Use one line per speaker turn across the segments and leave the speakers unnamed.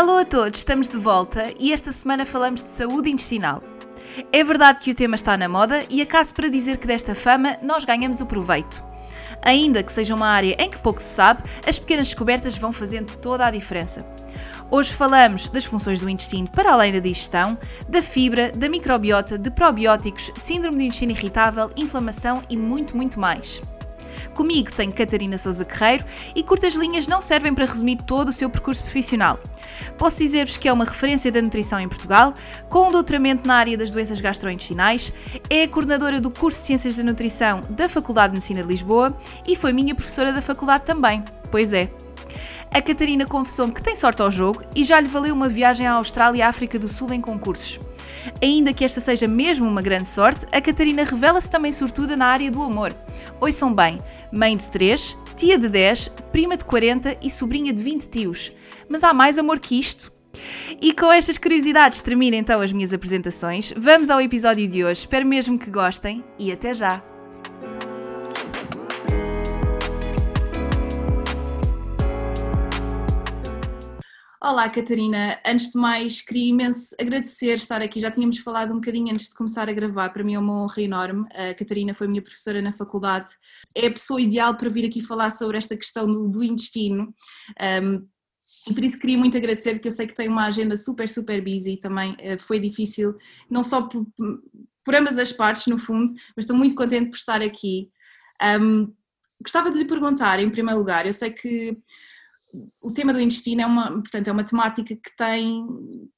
Alô a todos, estamos de volta e esta semana falamos de saúde intestinal. É verdade que o tema está na moda e acaso para dizer que desta fama nós ganhamos o proveito. Ainda que seja uma área em que pouco se sabe, as pequenas descobertas vão fazendo toda a diferença. Hoje falamos das funções do intestino para além da digestão, da fibra, da microbiota, de probióticos, síndrome do intestino irritável, inflamação e muito, muito mais. Comigo tenho Catarina Souza Guerreiro e curtas linhas não servem para resumir todo o seu percurso profissional. Posso dizer-vos que é uma referência da nutrição em Portugal, com um doutoramento na área das doenças gastrointestinais, é coordenadora do curso de Ciências da Nutrição da Faculdade de Medicina de Lisboa e foi minha professora da faculdade também. Pois é. A Catarina confessou-me que tem sorte ao jogo e já lhe valeu uma viagem à Austrália e África do Sul em concursos. Ainda que esta seja mesmo uma grande sorte, a Catarina revela-se também sortuda na área do amor. Ouçam bem, mãe de 3, tia de 10, prima de 40 e sobrinha de 20 tios. Mas há mais amor que isto? E com estas curiosidades termino então as minhas apresentações. Vamos ao episódio de hoje. Espero mesmo que gostem e até já! Olá, Catarina. Antes de mais, queria imenso agradecer estar aqui. Já tínhamos falado um bocadinho antes de começar a gravar. Para mim é uma honra enorme. A Catarina foi minha professora na faculdade. É a pessoa ideal para vir aqui falar sobre esta questão do, do intestino. Um, e por isso queria muito agradecer, porque eu sei que tem uma agenda super, super busy também. Uh, foi difícil, não só por, por, ambas as partes, no fundo, mas estou muito contente por estar aqui. Um, gostava de lhe perguntar, em primeiro lugar, eu sei que o tema do intestino é uma, portanto, é uma temática que tem,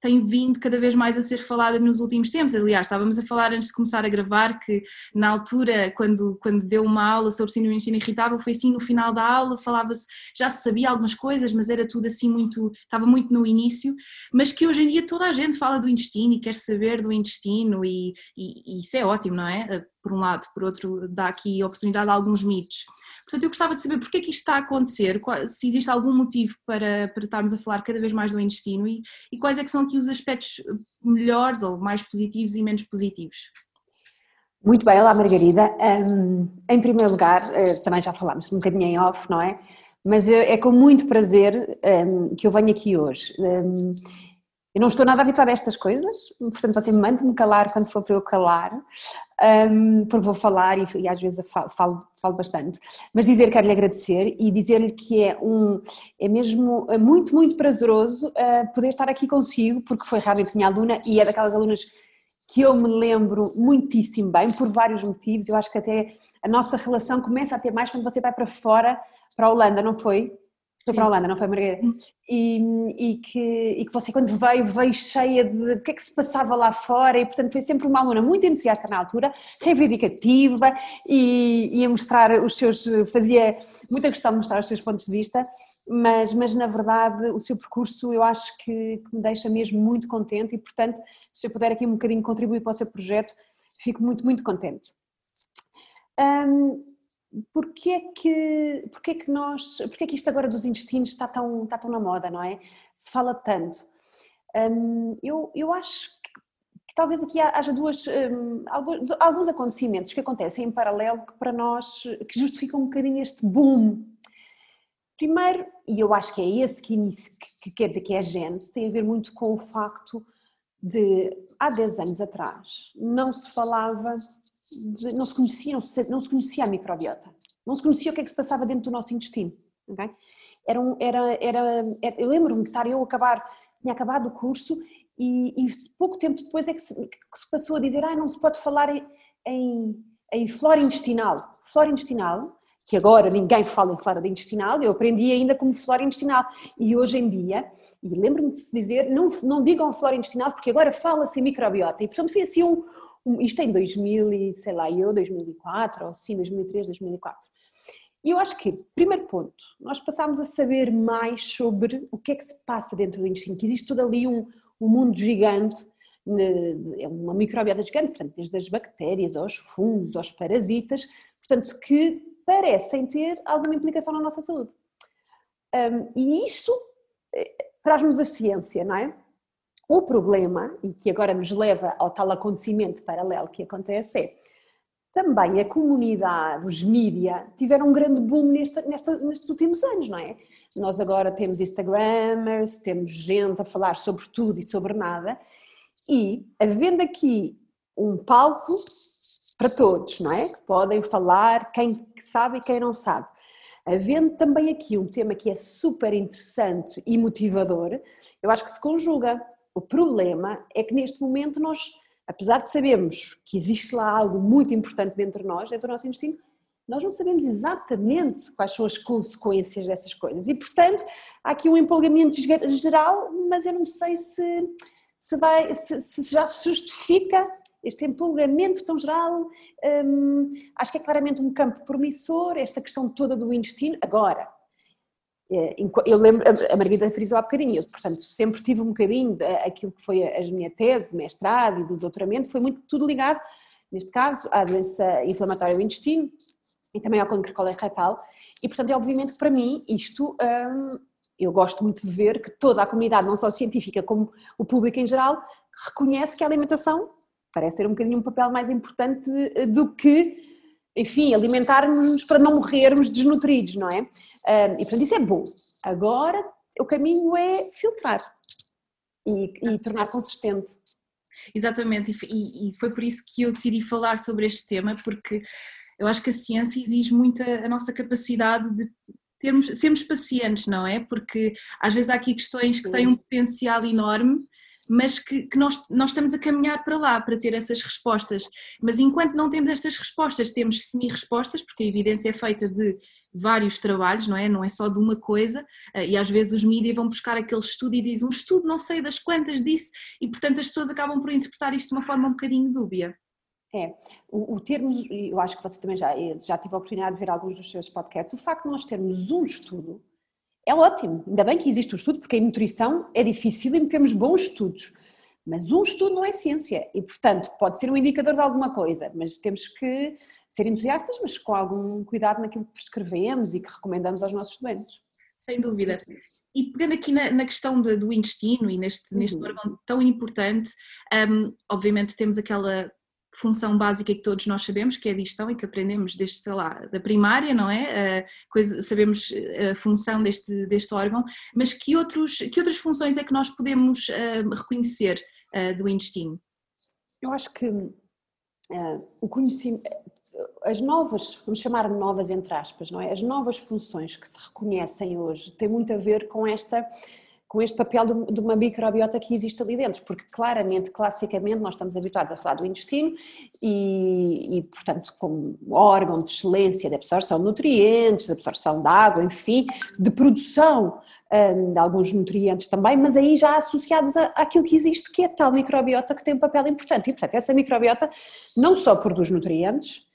tem vindo cada vez mais a ser falada nos últimos tempos. Aliás, estávamos a falar antes de começar a gravar que na altura, quando, quando deu uma aula sobre síndrome do intestino irritável, foi assim no final da aula, falava-se, já se sabia algumas coisas, mas era tudo assim muito, estava muito no início, mas que hoje em dia toda a gente fala do intestino e quer saber do intestino e, e, e isso é ótimo, não é? Por um lado, por outro, dá aqui oportunidade a alguns mitos. Portanto, eu gostava de saber porque é que isto está a acontecer, se existe algum motivo para, para estarmos a falar cada vez mais do intestino e, e quais é que são aqui os aspectos melhores ou mais positivos e menos positivos.
Muito bem, olá Margarida. Um, em primeiro lugar, eh, também já falámos um bocadinho em off, não é? Mas é com muito prazer um, que eu venho aqui hoje. Um, eu não estou nada habituada a estas coisas, portanto você manda-me calar quando for para eu calar, um, porque vou falar e, e às vezes falo, falo, falo, bastante. Mas dizer que quero lhe agradecer e dizer-lhe que é, um, é mesmo muito, muito prazeroso uh, poder estar aqui consigo, porque foi realmente minha aluna e é daquelas alunas que eu me lembro muitíssimo bem, por vários motivos. Eu acho que até a nossa relação começa a ter mais quando você vai para fora, para a Holanda, não foi? Foi para a Holanda, não foi, Margarida? E, e, que, e que você, quando veio, veio cheia de o que é que se passava lá fora, e portanto foi sempre uma aluna muito entusiasta na altura, reivindicativa e ia mostrar os seus. fazia muita questão de mostrar os seus pontos de vista, mas, mas na verdade o seu percurso eu acho que, que me deixa mesmo muito contente e, portanto, se eu puder aqui um bocadinho contribuir para o seu projeto, fico muito, muito contente. Um, porque é que, porque é que nós, porque é que isto agora dos intestinos está tão, está tão na moda, não é? Se fala tanto. Um, eu, eu acho que, talvez aqui haja duas, um, alguns acontecimentos que acontecem em paralelo que para nós, que justificam um bocadinho este boom. Primeiro, e eu acho que é esse que, inicia, que quer dizer que é a gênese, tem a ver muito com o facto de, há 10 anos atrás, não se falava não se conhecia, não se, conhecia a microbiota, não se conhecia o que é que se passava dentro do nosso intestino. Era, um, era, era, eu lembro-me de estar eu a acabar, tinha acabado o curso e, e, pouco tempo depois é que se, que se passou a dizer, ah, não se pode falar em, em, em flora intestinal. Flora intestinal, que agora ninguém fala em flora intestinal, eu aprendi ainda como flora intestinal. E hoje em dia, e lembro-me de se dizer, não, não digam flora intestinal, porque agora fala-se em microbiota. E portanto foi assim um, isto em 2000 e sei lá, eu 2004 ou sim 2003, 2004. E eu acho que, primeiro ponto, nós passámos a saber mais sobre o que é que se passa dentro do intestino, que existe todo ali um, um mundo gigante, é uma microbiota gigante, portanto, desde as bactérias aos fungos, aos parasitas, portanto, que parecem ter alguma implicação na nossa saúde. Um, e isto eh, traz-nos a ciência, não é? O problema, e que agora nos leva ao tal acontecimento paralelo que acontece, é também a comunidade, os mídia, tiveram um grande boom nesta, nestes últimos anos, não é? Nós agora temos Instagramers, temos gente a falar sobre tudo e sobre nada, e havendo aqui um palco para todos, não é? Que podem falar quem sabe e quem não sabe. Havendo também aqui um tema que é super interessante e motivador, eu acho que se conjuga. O problema é que neste momento nós apesar de sabermos que existe lá algo muito importante dentro de nós, dentro do nosso intestino, nós não sabemos exatamente quais são as consequências dessas coisas. E, portanto, há aqui um empolgamento geral, mas eu não sei se, se, vai, se, se já se justifica este empolgamento tão geral. Hum, acho que é claramente um campo promissor, esta questão toda do intestino. Agora, eu lembro, a Margarida frisou há bocadinho, eu, portanto, sempre tive um bocadinho aquilo que foi a minha tese de mestrado e do doutoramento, foi muito tudo ligado, neste caso, à doença inflamatória do intestino e também ao câncer coloretal, e portanto é obviamente para mim isto, hum, eu gosto muito de ver que toda a comunidade, não só científica como o público em geral, reconhece que a alimentação parece ter um bocadinho um papel mais importante do que enfim, alimentar-nos para não morrermos desnutridos, não é? e portanto isso é bom. Agora o caminho é filtrar e, e tornar consistente.
Exatamente, e, e, foi por isso que eu decidi falar sobre este tema, porque eu acho que a ciência exige muito a, a nossa capacidade de termos, sermos pacientes, não é? Porque às vezes há aqui questões que têm um potencial enorme mas que, que, nós, nós estamos a caminhar para lá, para ter essas respostas. Mas enquanto não temos estas respostas, temos semi-respostas, porque a evidência é feita de vários trabalhos, não é? Não é só de uma coisa, eh, e às vezes os mídias vão buscar aquele estudo e dizem um estudo não sei das quantas disse, e portanto as pessoas acabam por interpretar isto de uma forma um bocadinho dúbia.
É, o, o termos, eu acho que você também já, já tive a oportunidade de ver alguns dos seus podcasts, o facto de nós termos um estudo é ótimo, ainda bem que existe um estudo, porque em nutrição é difícil e temos bons estudos. Mas um estudo não é ciência e, portanto, pode ser um indicador de alguma coisa, mas temos que ser entusiastas, mas com algum cuidado naquilo que prescrevemos e que recomendamos aos nossos estudantes.
Sem dúvida. E pegando aqui na, na questão de, do intestino e neste, uhum. neste órgão tão importante, um, obviamente temos aquela função básica que todos nós sabemos, que é a digestão e que aprendemos desde, sei lá, da primária, não é? coisa, sabemos a função deste, deste órgão, mas que, outros, que outras funções é que nós podemos uh, reconhecer do intestino?
Eu acho que uh, o conhecimento, as novas, vamos chamar novas entre aspas, não é? As novas funções que se reconhecem hoje têm muito a ver com esta com este papel de, uma microbiota que existe ali dentro, porque claramente, classicamente, nós estamos habituados a falar do intestino e, e portanto, como órgão de excelência de absorção de nutrientes, de absorção de água, enfim, de produção um, de alguns nutrientes também, mas aí já associados a, àquilo que existe, que é tal microbiota que tem um papel importante. E, portanto, essa microbiota não só produz nutrientes,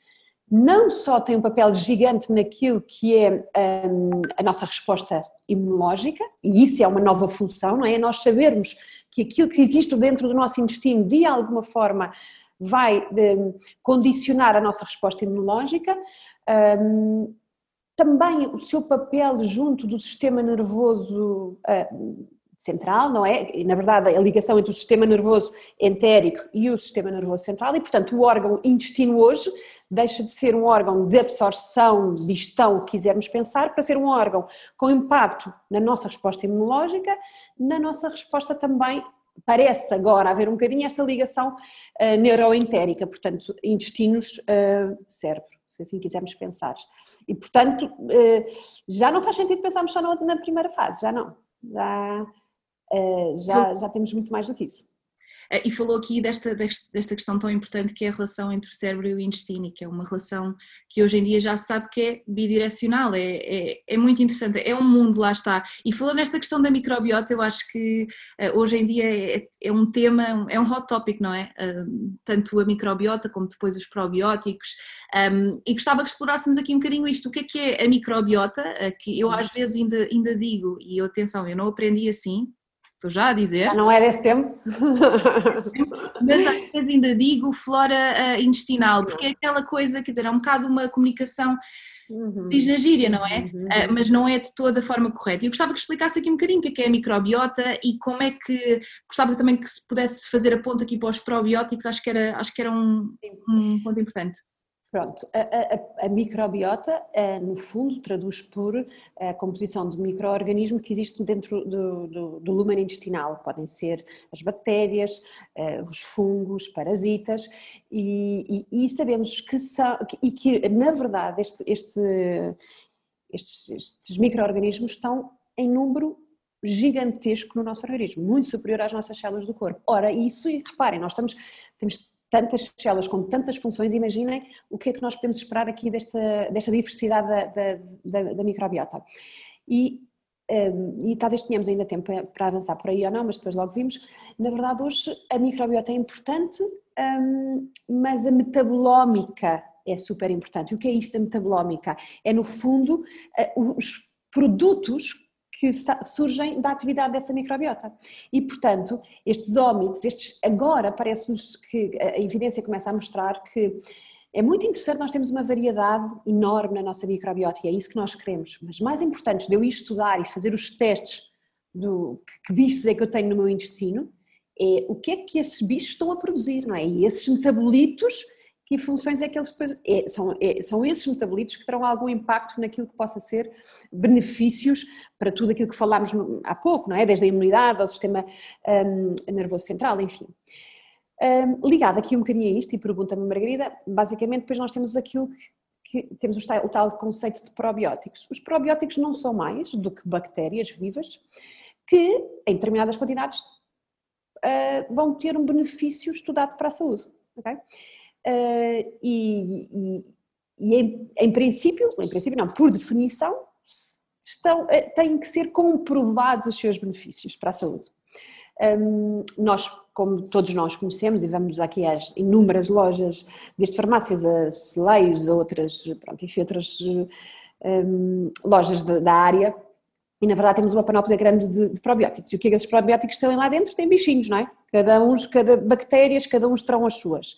não só tem um papel gigante naquilo que é um, a nossa resposta imunológica, e isso é uma nova função, não é? é? Nós sabermos que aquilo que existe dentro do nosso intestino, de alguma forma, vai um, condicionar a nossa resposta imunológica. Um, também o seu papel junto do sistema nervoso uh, central, não é? E, na verdade, a ligação entre o sistema nervoso entérico e o sistema nervoso central, e, portanto, o órgão intestino hoje deixa de ser um órgão de absorção, de gestão, que quisermos pensar, para ser um órgão com impacto na nossa resposta imunológica, na nossa resposta também parece agora haver um bocadinho esta ligação uh, neuroentérica, portanto, intestinos, uh, cérebro, se assim quisermos pensar. E, portanto, uh, já não faz sentido pensarmos só na, na primeira fase, já não. Já, uh, já, já temos muito mais do que isso.
Eh, e falou aqui desta, desta questão tão importante que é a relação entre o cérebro e o intestino, que é uma relação que hoje em dia já se sabe que é bidirecional, é, é, é muito interessante, é um mundo, lá está. E falou nesta questão da microbiota, eu acho que uh, hoje em dia é, é, um tema, é um hot topic, não é? Uh, tanto a microbiota como depois os probióticos. E gostava que explorássemos aqui um bocadinho isto, o que é que é a microbiota, que eu às vezes ainda, ainda digo, e atenção, eu não aprendi assim, estou já a dizer.
Já não é desse tempo.
Mas às vezes ainda digo flora uh, intestinal, porque é aquela coisa, quer dizer, é um bocado uma comunicação. Uhum. Diz na gíria, não é? Uhum. Uh, mas não é de toda a forma correta. E eu gostava que explicasse aqui um bocadinho o que é, que é a microbiota e como é que. Gostava também que se pudesse fazer a ponta aqui para os probióticos, acho que era, acho que era um, um ponto importante.
Pronto, a, a, a microbiota, eh, no fundo, traduz por a composição de micro-organismos que existem dentro do, do, do intestinal. Podem ser as bactérias, eh, os fungos, parasitas, e, e, e sabemos que são, e que, na verdade, este, este, estes, estes micro-organismos estão em número gigantesco no nosso organismo, muito superior às nossas células do corpo. Ora, isso, e reparem, nós estamos, temos tantas células com tantas funções, imaginem o que é que nós podemos esperar aqui desta, desta diversidade da, da, da, da microbiota. E, um, e talvez tenhamos ainda tempo para avançar por aí ou não, mas depois logo vimos. Na verdade, hoje a microbiota é importante, um, mas a metabolómica é super importante. E o que é isto da metabolómica? É, no fundo, uh, os produtos que surgem da atividade dessa microbiota. E, portanto, estes ómites, estes agora parece-nos que a evidência começa a mostrar que é muito interessante nós temos uma variedade enorme na nossa microbiota e é isso que nós queremos. Mas mais importante de eu ir estudar e fazer os testes do que bichos é que eu tenho no meu intestino é o que é que esses bichos estão a produzir, não é? E esses metabolitos que funções é que eles depois. É, são, é, são esses metabolitos que terão algum impacto naquilo que possa ser benefícios para tudo aquilo que falámos há pouco, não é? Desde a imunidade ao sistema um, nervoso central, enfim. Um, ligado aqui um bocadinho a isto, e pergunta-me Margarida, basicamente depois nós temos aquilo que temos o tal, o tal conceito de probióticos. Os probióticos não são mais do que bactérias vivas que, em determinadas quantidades, uh, vão ter um benefício estudado para a saúde. Okay? Uh, e, e, e em, em, princípio, em princípio não, por definição, estão, uh, têm que ser comprovados os seus benefícios para a saúde. Um, nós, como todos nós conhecemos, e vamos aqui às inúmeras lojas, desde farmácias a celeiros, a outras, pronto, enfim, outras um, lojas da, da área, e na verdade temos uma panóplia grande de, de, probióticos. E o que é que esses probióticos estão lá dentro? Tem bichinhos, não é? Cada um, cada bactérias, cada um terão as suas.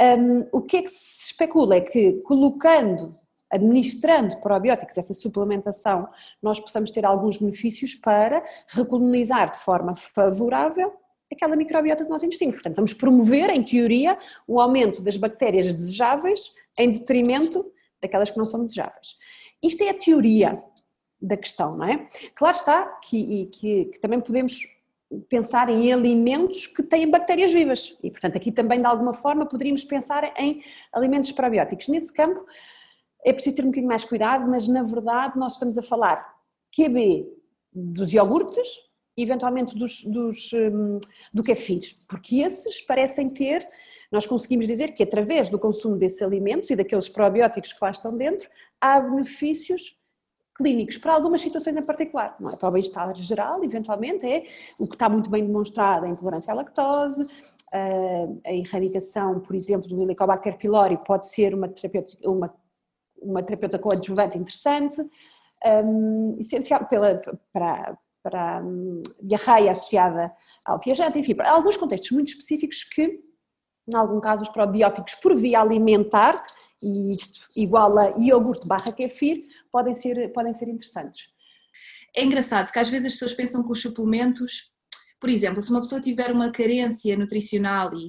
Um, o que é que se especula é que colocando, administrando probióticos, essa suplementação, nós possamos ter alguns benefícios para recolonizar de forma favorável aquela microbiota do nosso intestino. Portanto, vamos promover, em teoria, o aumento das bactérias desejáveis em detrimento daquelas que não são desejáveis. Isto é a teoria da questão, não é? Claro está que, que, que também podemos pensar em alimentos que têm bactérias vivas e, portanto, aqui também de alguma forma poderíamos pensar em alimentos probióticos. Nesse campo é preciso ter um bocadinho mais cuidado, mas na verdade nós estamos a falar QB dos iogurtes e eventualmente dos, dos, um, do kefir, porque esses parecem ter, nós conseguimos dizer que através do consumo desses alimentos e daqueles probióticos que lá estão dentro, há benefícios clínicos para algumas situações em particular, não é? Para o bem-estar geral, eventualmente, é o que está muito bem demonstrado, a intolerância à lactose, a erradicação, por exemplo, do Helicobacter pylori pode ser uma terapeuta, uma, uma terapeuta coadjuvante interessante, um, essencial pela, para, para um, diarreia associada ao viajante, enfim, para alguns contextos muito específicos que, em algum caso, os probióticos por via alimentar e isto igual a iogurte barra kefir, podem ser, podem ser interessantes.
É engraçado que às vezes as pessoas pensam que os suplementos, por exemplo, se uma pessoa tiver uma carência nutricional e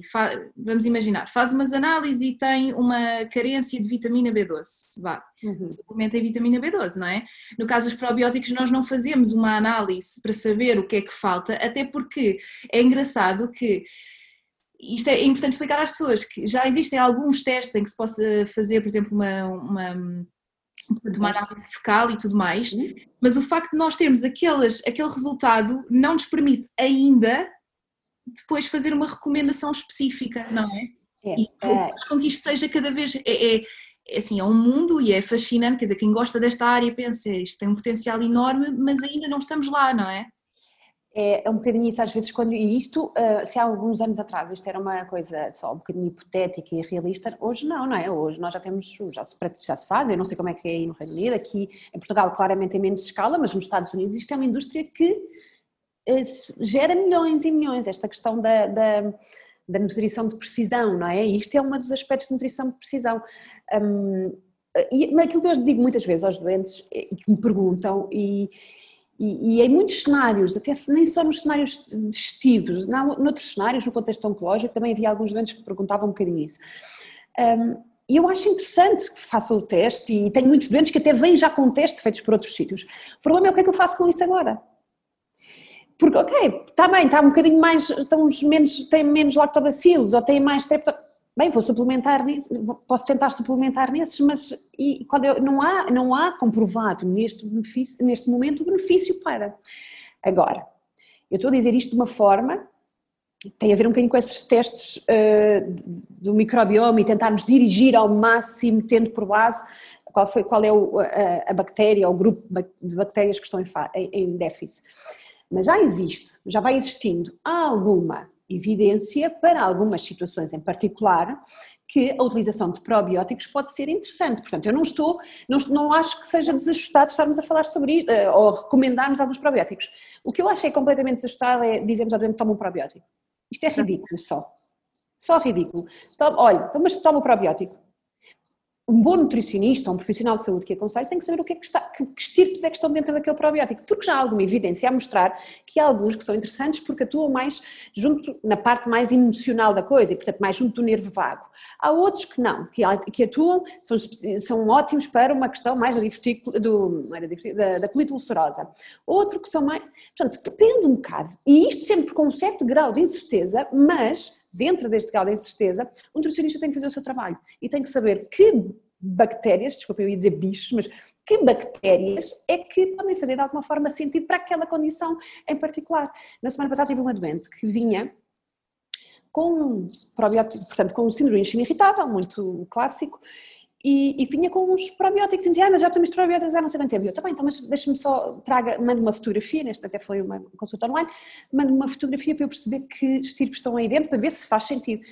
vamos imaginar, faz umas análises e tem uma carência de vitamina B12, vá, uhum. suplementa em vitamina B12, não é? No caso dos probióticos nós não fazemos uma análise para saber o que é que falta, até porque é engraçado que isto é importante explicar às pessoas que já existem alguns testes em que se possa fazer, por exemplo, uma, uma, uma análise focal e tudo mais, uhum. mas o facto de nós termos aqueles, aquele resultado não nos permite ainda depois fazer uma recomendação específica, não é? é e faz com que isto seja cada vez. É, é, é, assim, é um mundo e é fascinante, quer dizer, quem gosta desta área pensa, isto tem um potencial enorme, mas ainda não estamos lá, não é?
É, é, um bocadinho isso às vezes quando e isto uh, se há alguns anos atrás isto era uma coisa só um bocadinho hipotética e realista hoje não não é? Hoje nós já temos já se já se faz eu não sei como é que é aí no Reino Unido aqui em Portugal claramente em menos escala mas nos Estados Unidos isto é uma indústria que uh, gera milhões e milhões esta questão da, da, da, nutrição de precisão não é? Isto é um dos aspectos de nutrição de precisão. Um, e aquilo que eu digo muitas vezes aos doentes e que me perguntam e e, e, em muitos cenários, até nem só nos cenários digestivos, não, noutros cenários, no contexto oncológico, também havia alguns doentes que perguntavam um bocadinho isso. Um, e eu acho interessante que façam o teste, e tenho muitos doentes que até vêm já com testes feitos por outros sítios. O problema é o que é que eu faço com isso agora? Porque, ok, está bem, está um bocadinho mais, estão menos, menos lactobacilos, ou tem mais streptococcus bem, vou suplementar posso tentar suplementar nesses, mas e, quando eu, não, há, não há comprovado neste, benefício, neste momento o benefício para. Agora, eu estou a dizer isto de uma forma, tem a ver um bocadinho com esses testes uh, do microbioma e tentarmos dirigir ao máximo, tendo por base qual, foi, qual é o, a, a, bactéria o grupo de bactérias que estão em, em, em déficit. Mas já existe, já vai existindo alguma evidência para algumas situações em particular que a utilização de probióticos pode ser interessante. Portanto, eu não estou, não, não acho que seja desajustado estarmos a falar sobre isto eh, ou recomendarmos alguns probióticos. O que eu acho é completamente desajustado é dizermos ao doente toma um probiótico. Isto é ridículo só. Só ridículo. Olha, mas toma o probiótico um bom nutricionista, um profissional de saúde que aconselha, tem que saber o que é que está, que, que estirpes é que estão dentro daquele probiótico, porque já há alguma evidência a mostrar que há alguns que são interessantes porque atuam mais junto, na parte mais emocional da coisa e, portanto, mais junto do nervo vago. Há outros que não, que, que atuam, são, são ótimos para uma questão mais da, do, da, da colite ulcerosa. Outro que são mais, portanto, depende um bocado, e isto sempre com um certo grau de incerteza, mas dentro deste grau de incerteza, o nutricionista tem que fazer o seu trabalho e tem que saber que bactérias, desculpa, eu ia dizer bichos, mas que bactérias é que podem fazer de alguma forma sentido para aquela condição em particular. Na semana passada tive uma doente que vinha com um probiótico, portanto, com um síndrome de intestino irritável, muito clássico, e, e vinha com uns probióticos e me dizia, ah, mas já temos probióticos há não sei quanto tempo. Eu, também, tá então, mas deixa-me só, traga, mande uma fotografia, neste até foi uma consulta online, mande uma fotografia para eu perceber que estirpes estão aí dentro, para ver se faz sentido.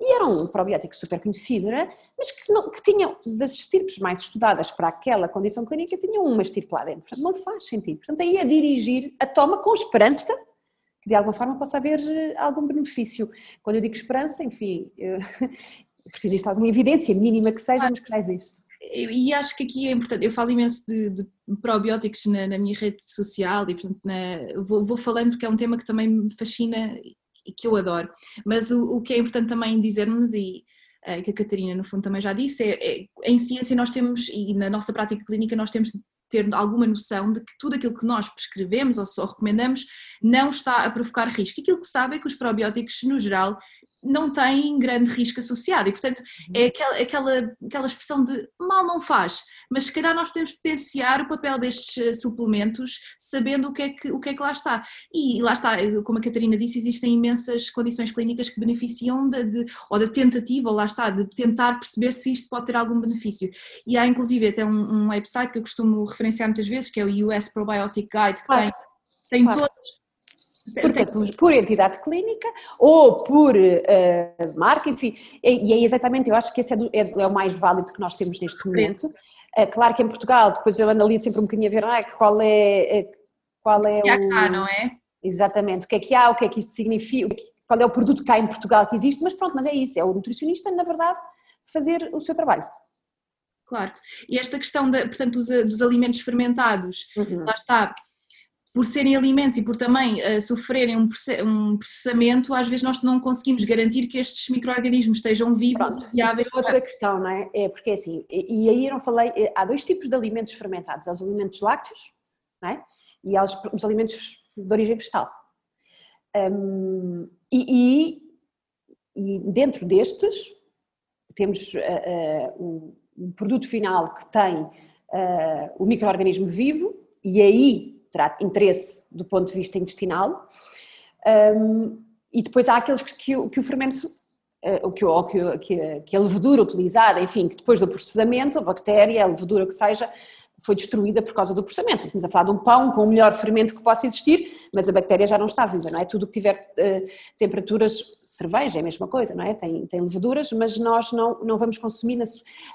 E era um probiótico super conhecido, né? mas que, não, que tinha, das estirpes mais estudadas para aquela condição clínica, tinham uma estirpe lá dentro. Portanto, não faz sentido. Portanto, aí é dirigir a toma com esperança que de alguma forma possa haver eh, algum benefício. Quando eu digo esperança, enfim, porque existe alguma evidência, mínima que seja, mas que já existe.
E acho que aqui é importante, eu falo imenso de, de probióticos na, na, minha rede social e portanto na, vou, vou, falando porque é um tema que também me fascina e que eu adoro, mas o, o que é importante também dizermos e uh, que a Catarina no fundo também já disse, é, é, em ciência nós temos e na nossa prática clínica nós temos de ter alguma noção de que tudo aquilo que nós prescrevemos ou só recomendamos não está a provocar risco. Aquilo que sabe é que os probióticos, no geral, não tem grande risco associado. E portanto é uhum. aquela, aquela, aquela expressão de mal não faz, mas se calhar nós podemos potenciar o papel destes eh, suplementos sabendo o que é que, o que, é que lá está. E lá está, eh, como a Catarina disse existem imensas condições clínicas que beneficiam de, de, ou da tentativa, ou lá está, de tentar perceber se isto pode ter algum benefício. E há inclusive até um, um website que eu costumo referenciar muitas vezes que é o US Probiotic Guide que tem, tem claro. todos
Portanto, por entidade clínica ou por uh, marca, enfim, e é exatamente, eu acho que esse é, do, é, é, o mais válido que nós temos neste momento. Uh, claro que em Portugal, depois eu analiso sempre um bocadinho a ver ah, qual é, eh, qual é
o... Cá, não é?
Exatamente, o que é que há, o que é que isto significa, qual é o produto cá em Portugal que existe, mas pronto, mas é isso, é o nutricionista, na verdade, fazer o seu trabalho.
Claro, e esta questão, de, portanto, dos, dos alimentos fermentados, uhum. lá está, por serem alimentos e por também uh, sofrerem um, um, processamento, às vezes nós não conseguimos garantir que estes micro-organismos estejam vivos
Pronto, e viáveis. É outra questão, não é? É porque assim, e, e aí eu não falei, eh, há dois tipos de alimentos fermentados, há os alimentos lácteos não é? e há os, os alimentos de origem vegetal. Um, e, e, e, dentro destes temos uh, uh, um, um, produto final que tem o micro-organismo vivo e aí terá interesse do ponto de vista intestinal. Um, e depois há aqueles que, que, que o fermento uh, que, ou que, que a levedura utilizada, enfim, que depois do processamento, a bactéria, a levedura que seja, foi destruída por causa do processamento. Estamos a falar de um pão com o melhor fermento que possa existir, mas a bactéria já não está viva, não é? Tudo que tiver uh, temperaturas, cerveja é a mesma coisa, não é? Tem, tem leveduras, mas nós não, não vamos consumir na,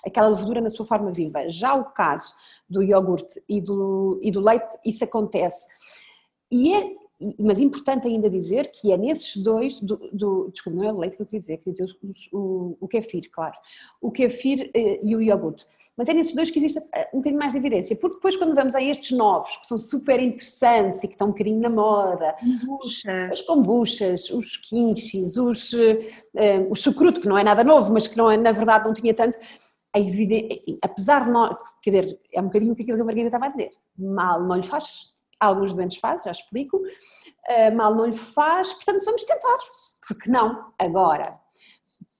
aquela levedura na sua forma viva. Já o caso do iogurte e do, e do leite, isso acontece. E é, mas importante ainda dizer que é nesses dois, do, do, desculpa, não é leite que eu queria dizer, queria dizer o, o, o kefir, claro, o kefir eh, e o iogurte, mas é nesses dois que existe eh, um bocadinho mais de evidência, porque depois quando vamos a estes novos, que são super interessantes e que estão um bocadinho na moda,
Kombucha.
as kombuchas, os kimchis, os, uh, o chucrute, que não é nada novo, mas que não é, na verdade não tinha tanto, evidente, apesar de nós, quer dizer, é um bocadinho o que aquilo que a Margarida estava a dizer, mal não lhe faz alguns doentes fazem, já explico, mal não lhe faz, portanto vamos tentar, porque não? Agora,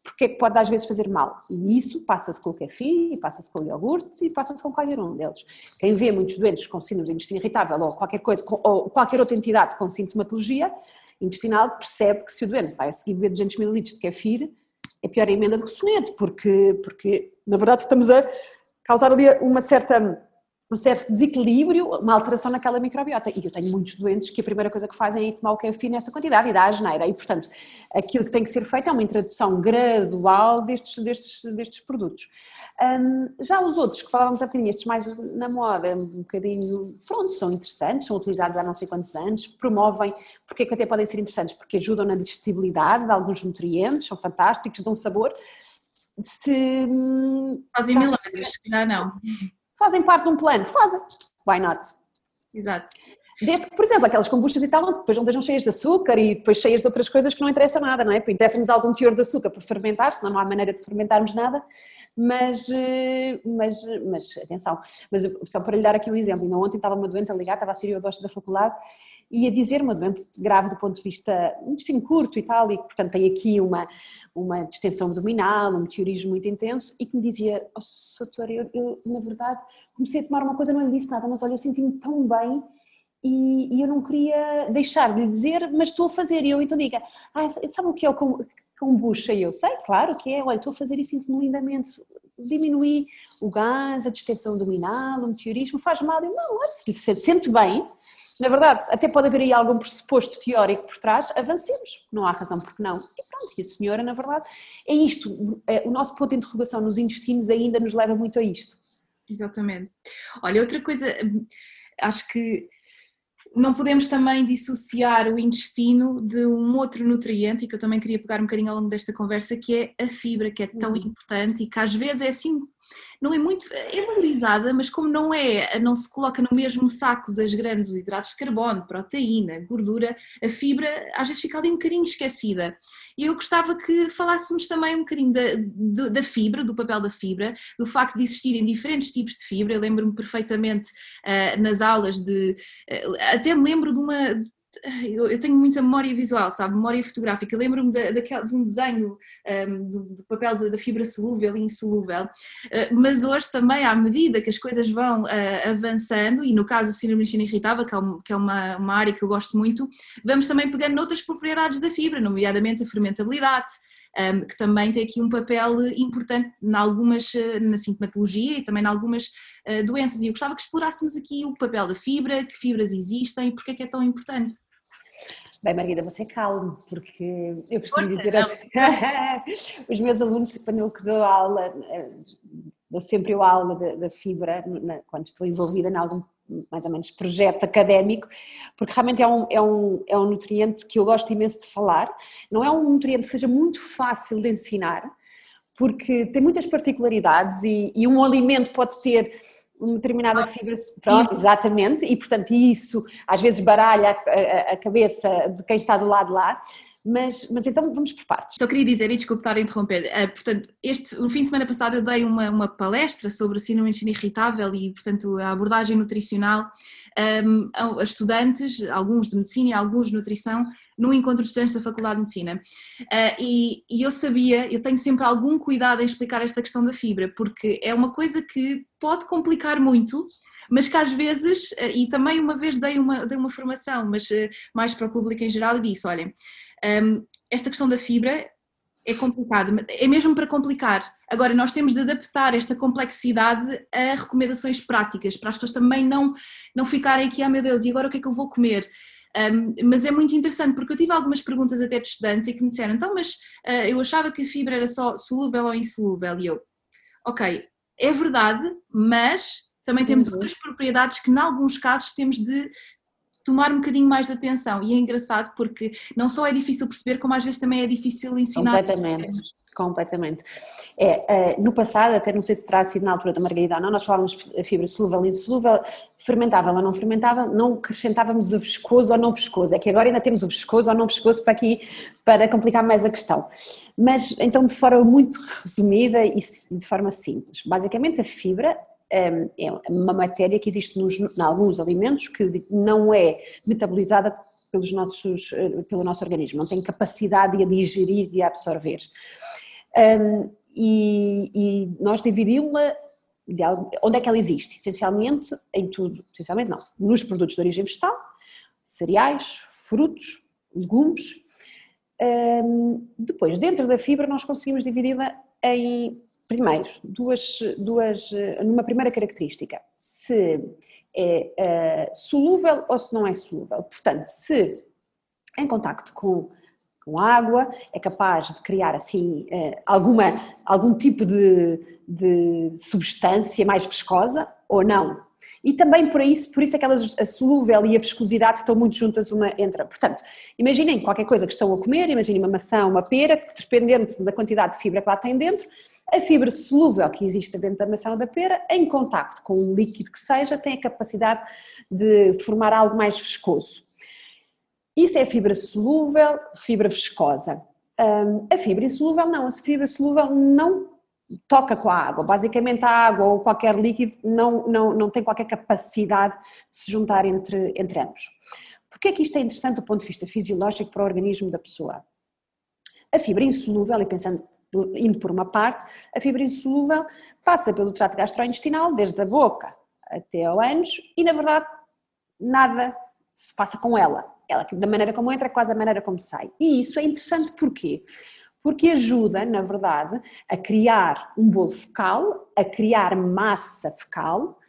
porque é pode às vezes fazer mal? E isso passa-se com o café, passa-se com o iogurte e passa-se com qualquer um deles. Quem vê muitos doentes com síndrome de intestino irritável ou qualquer coisa, ou qualquer outra entidade com sintomatologia intestinal, percebe que se o doente vai a seguir beber 200 ml de kefir, é pior a emenda do que o soneto, porque, porque na verdade estamos a causar ali uma certa um certo desequilíbrio, uma alteração naquela microbiota. E eu tenho muitos doentes que a primeira coisa que fazem é tomar o café nessa quantidade e dá a geneira. E, portanto, aquilo que tem que ser feito é uma introdução gradual destes, destes, destes produtos. Um, já os outros, que falávamos há bocadinho, estes mais na moda, um bocadinho, pronto, são interessantes, são utilizados há não sei quantos anos, promovem, porque é que até podem ser interessantes? Porque ajudam na digestibilidade de alguns nutrientes, são fantásticos, dão sabor. Se,
hum, Fazem milagres, se calhar não
fazem parte de um plano, fazem, why not?
Exato.
Desde que, por exemplo, aquelas kombuchas e tal, depois não estejam cheias de açúcar e depois cheias de outras coisas que não interessa nada, não é? Interessa-nos algum teor de açúcar para fermentar, senão não há maneira de fermentarmos nada, mas, eh, mas, mas atenção, mas só para lhe dar aqui um exemplo, ainda ontem estava uma doente a ligar, estava a ser eu da faculdade e a dizer uma doente grave do ponto de vista um destino curto e tal, e que portanto tem aqui uma, uma distensão abdominal, um meteorismo muito intenso, e que me dizia, oh, doutor, eu, eu, na verdade comecei a tomar uma coisa, não lhe disse nada, mas olha, eu senti-me tão bem e, e, eu não queria deixar de lhe dizer, mas estou a fazer, e eu então diga, ah, sabe o que é o kombucha? E eu, sei, claro que é, olha, estou a fazer e sinto-me lindamente, diminuir o gás, a distensão abdominal, o meteorismo, faz mal, eu não, olha, se se sente bem, na verdade, até pode haver aí algum pressuposto teórico por trás, avancemos, não há razão porque não. E pronto, e a senhora, na verdade, é isto, é, o nosso ponto de interrogação nos intestinos ainda nos leva muito a isto.
Exatamente. Olha, outra coisa, acho que não podemos também dissociar o intestino de um outro nutriente e que eu também queria pegar um bocadinho ao longo desta conversa, que é a fibra, que é tão uhum. importante e que às vezes é assim não é muito, é valorizada, mas como não é, não se coloca no mesmo saco das grandes hidratos de carbono, proteína, gordura, a fibra às vezes fica ali um bocadinho esquecida. E eu gostava que falássemos também um bocadinho da, da fibra, do papel da fibra, do facto de existirem diferentes tipos de fibra. Eu lembro-me perfeitamente uh, nas aulas de. Uh, até me lembro de uma, eu, tenho muita memória visual, sabe? Memória fotográfica. Lembro-me de, de, um desenho um, do, do, papel da fibra solúvel e insolúvel, uh, mas hoje também, à medida que as coisas vão uh, avançando, e no caso síndrome de irritável, que é, um, que é uma, uma, área que eu gosto muito, vamos também pegando noutras propriedades da fibra, nomeadamente a fermentabilidade. Um, que também tem aqui um papel importante em algumas, na sintomatologia e também em algumas uh, doenças. E eu gostava que explorássemos aqui o papel da fibra, que fibras existem e porque é que é tão importante.
Bem, Margarida, você calmo, porque eu costumo dizer aos... os meus alunos, quando eu dou aula, eh, dou sempre eu aula da, fibra, quando estou envolvida em algum mais ou menos projeto académico, porque realmente é um, é, um, é um nutriente que eu gosto imenso de falar, não é um nutriente que seja muito fácil de ensinar, porque tem muitas particularidades e, e um alimento pode ter uma determinada fibra, pronto, exatamente, e portanto isso às vezes baralha a, a, a, cabeça de quem está do lado lá, mas, mas então vamos por partes.
Só queria dizer, e desculpe estar a interromper, uh, portanto, este, no fim de semana passado eu dei uma, uma palestra sobre síndrome de irritável e portanto a abordagem nutricional um, a estudantes, alguns de medicina e alguns de nutrição, num encontro de estudantes da Faculdade de Medicina uh, e, e, eu sabia, eu tenho sempre algum cuidado em explicar esta questão da fibra, porque é uma coisa que pode complicar muito, mas que às vezes, uh, e também uma vez dei uma, dei uma formação, mas uh, mais para o público em geral, e disse: olhem, um, esta questão da fibra é complicado, é mesmo para complicar. Agora, nós temos de adaptar esta complexidade a recomendações práticas, para as pessoas também não, não ficarem aqui, ah meu Deus, e agora o que é que eu vou comer? Um, mas é muito interessante porque eu tive algumas perguntas até de estudantes e que me disseram, então, mas uh, eu achava que a fibra era só solúvel ou insolúvel, e eu, ok, é verdade, mas também temos uhum. outras propriedades que, em alguns casos, temos de tomar um bocadinho mais de atenção. E é engraçado porque não só é difícil perceber, como às vezes também é difícil ensinar.
Completamente. Completamente. É, uh, no passado, até não sei se terá sido na altura da Margarida ou não, nós falávamos fibra solúvel e insolúvel, fermentável ou não fermentável, não acrescentávamos o viscoso ou não viscoso. É que agora ainda temos o viscoso ou não viscoso para aqui, para complicar mais a questão. Mas, então, de forma muito resumida e de forma simples, basicamente a fibra é uma matéria que existe nos, em alguns alimentos que não é metabolizada pelos nossos, pelo nosso organismo, não tem capacidade de a digerir e a absorver. Um, e, e, nós dividimos-la onde é que ela existe? Essencialmente em tudo, essencialmente não, nos produtos de origem vegetal, cereais, frutos, legumes. Um, depois, dentro da fibra, nós conseguimos dividi-la em primeiro, duas, duas, numa primeira característica, se é uh, solúvel ou se não é solúvel. Portanto, se em contacto com, com água é capaz de criar assim uh, alguma, algum tipo de, de substância mais viscosa ou não. E também por isso, por isso aquelas, a solúvel e a viscosidade estão muito juntas uma entre. Portanto, imaginem qualquer coisa que estão a comer, imaginem uma maçã, uma pera, que dependente da quantidade de fibra que lá tem dentro, a fibra solúvel que existe dentro da maçã ou da pera, em contacto com um líquido que seja, tem a capacidade de formar algo mais viscoso. Isso é fibra solúvel, fibra viscosa. Um, a fibra insolúvel não, a fibra solúvel não toca com a água. Basicamente a água ou qualquer líquido não, não, não tem qualquer capacidade de se juntar entre, entre ambos. Porquê é que isto é interessante do ponto de vista fisiológico para o organismo da pessoa? A fibra insolúvel, e pensando indo por uma parte, a fibra insolúvel passa pelo trato gastrointestinal, desde a boca até ao ânus, e na verdade nada se passa com ela. Ela, da maneira como entra, é quase a maneira como sai. E isso é interessante porquê? Porque ajuda, na verdade, a criar um bolo fecal, a criar massa fecal,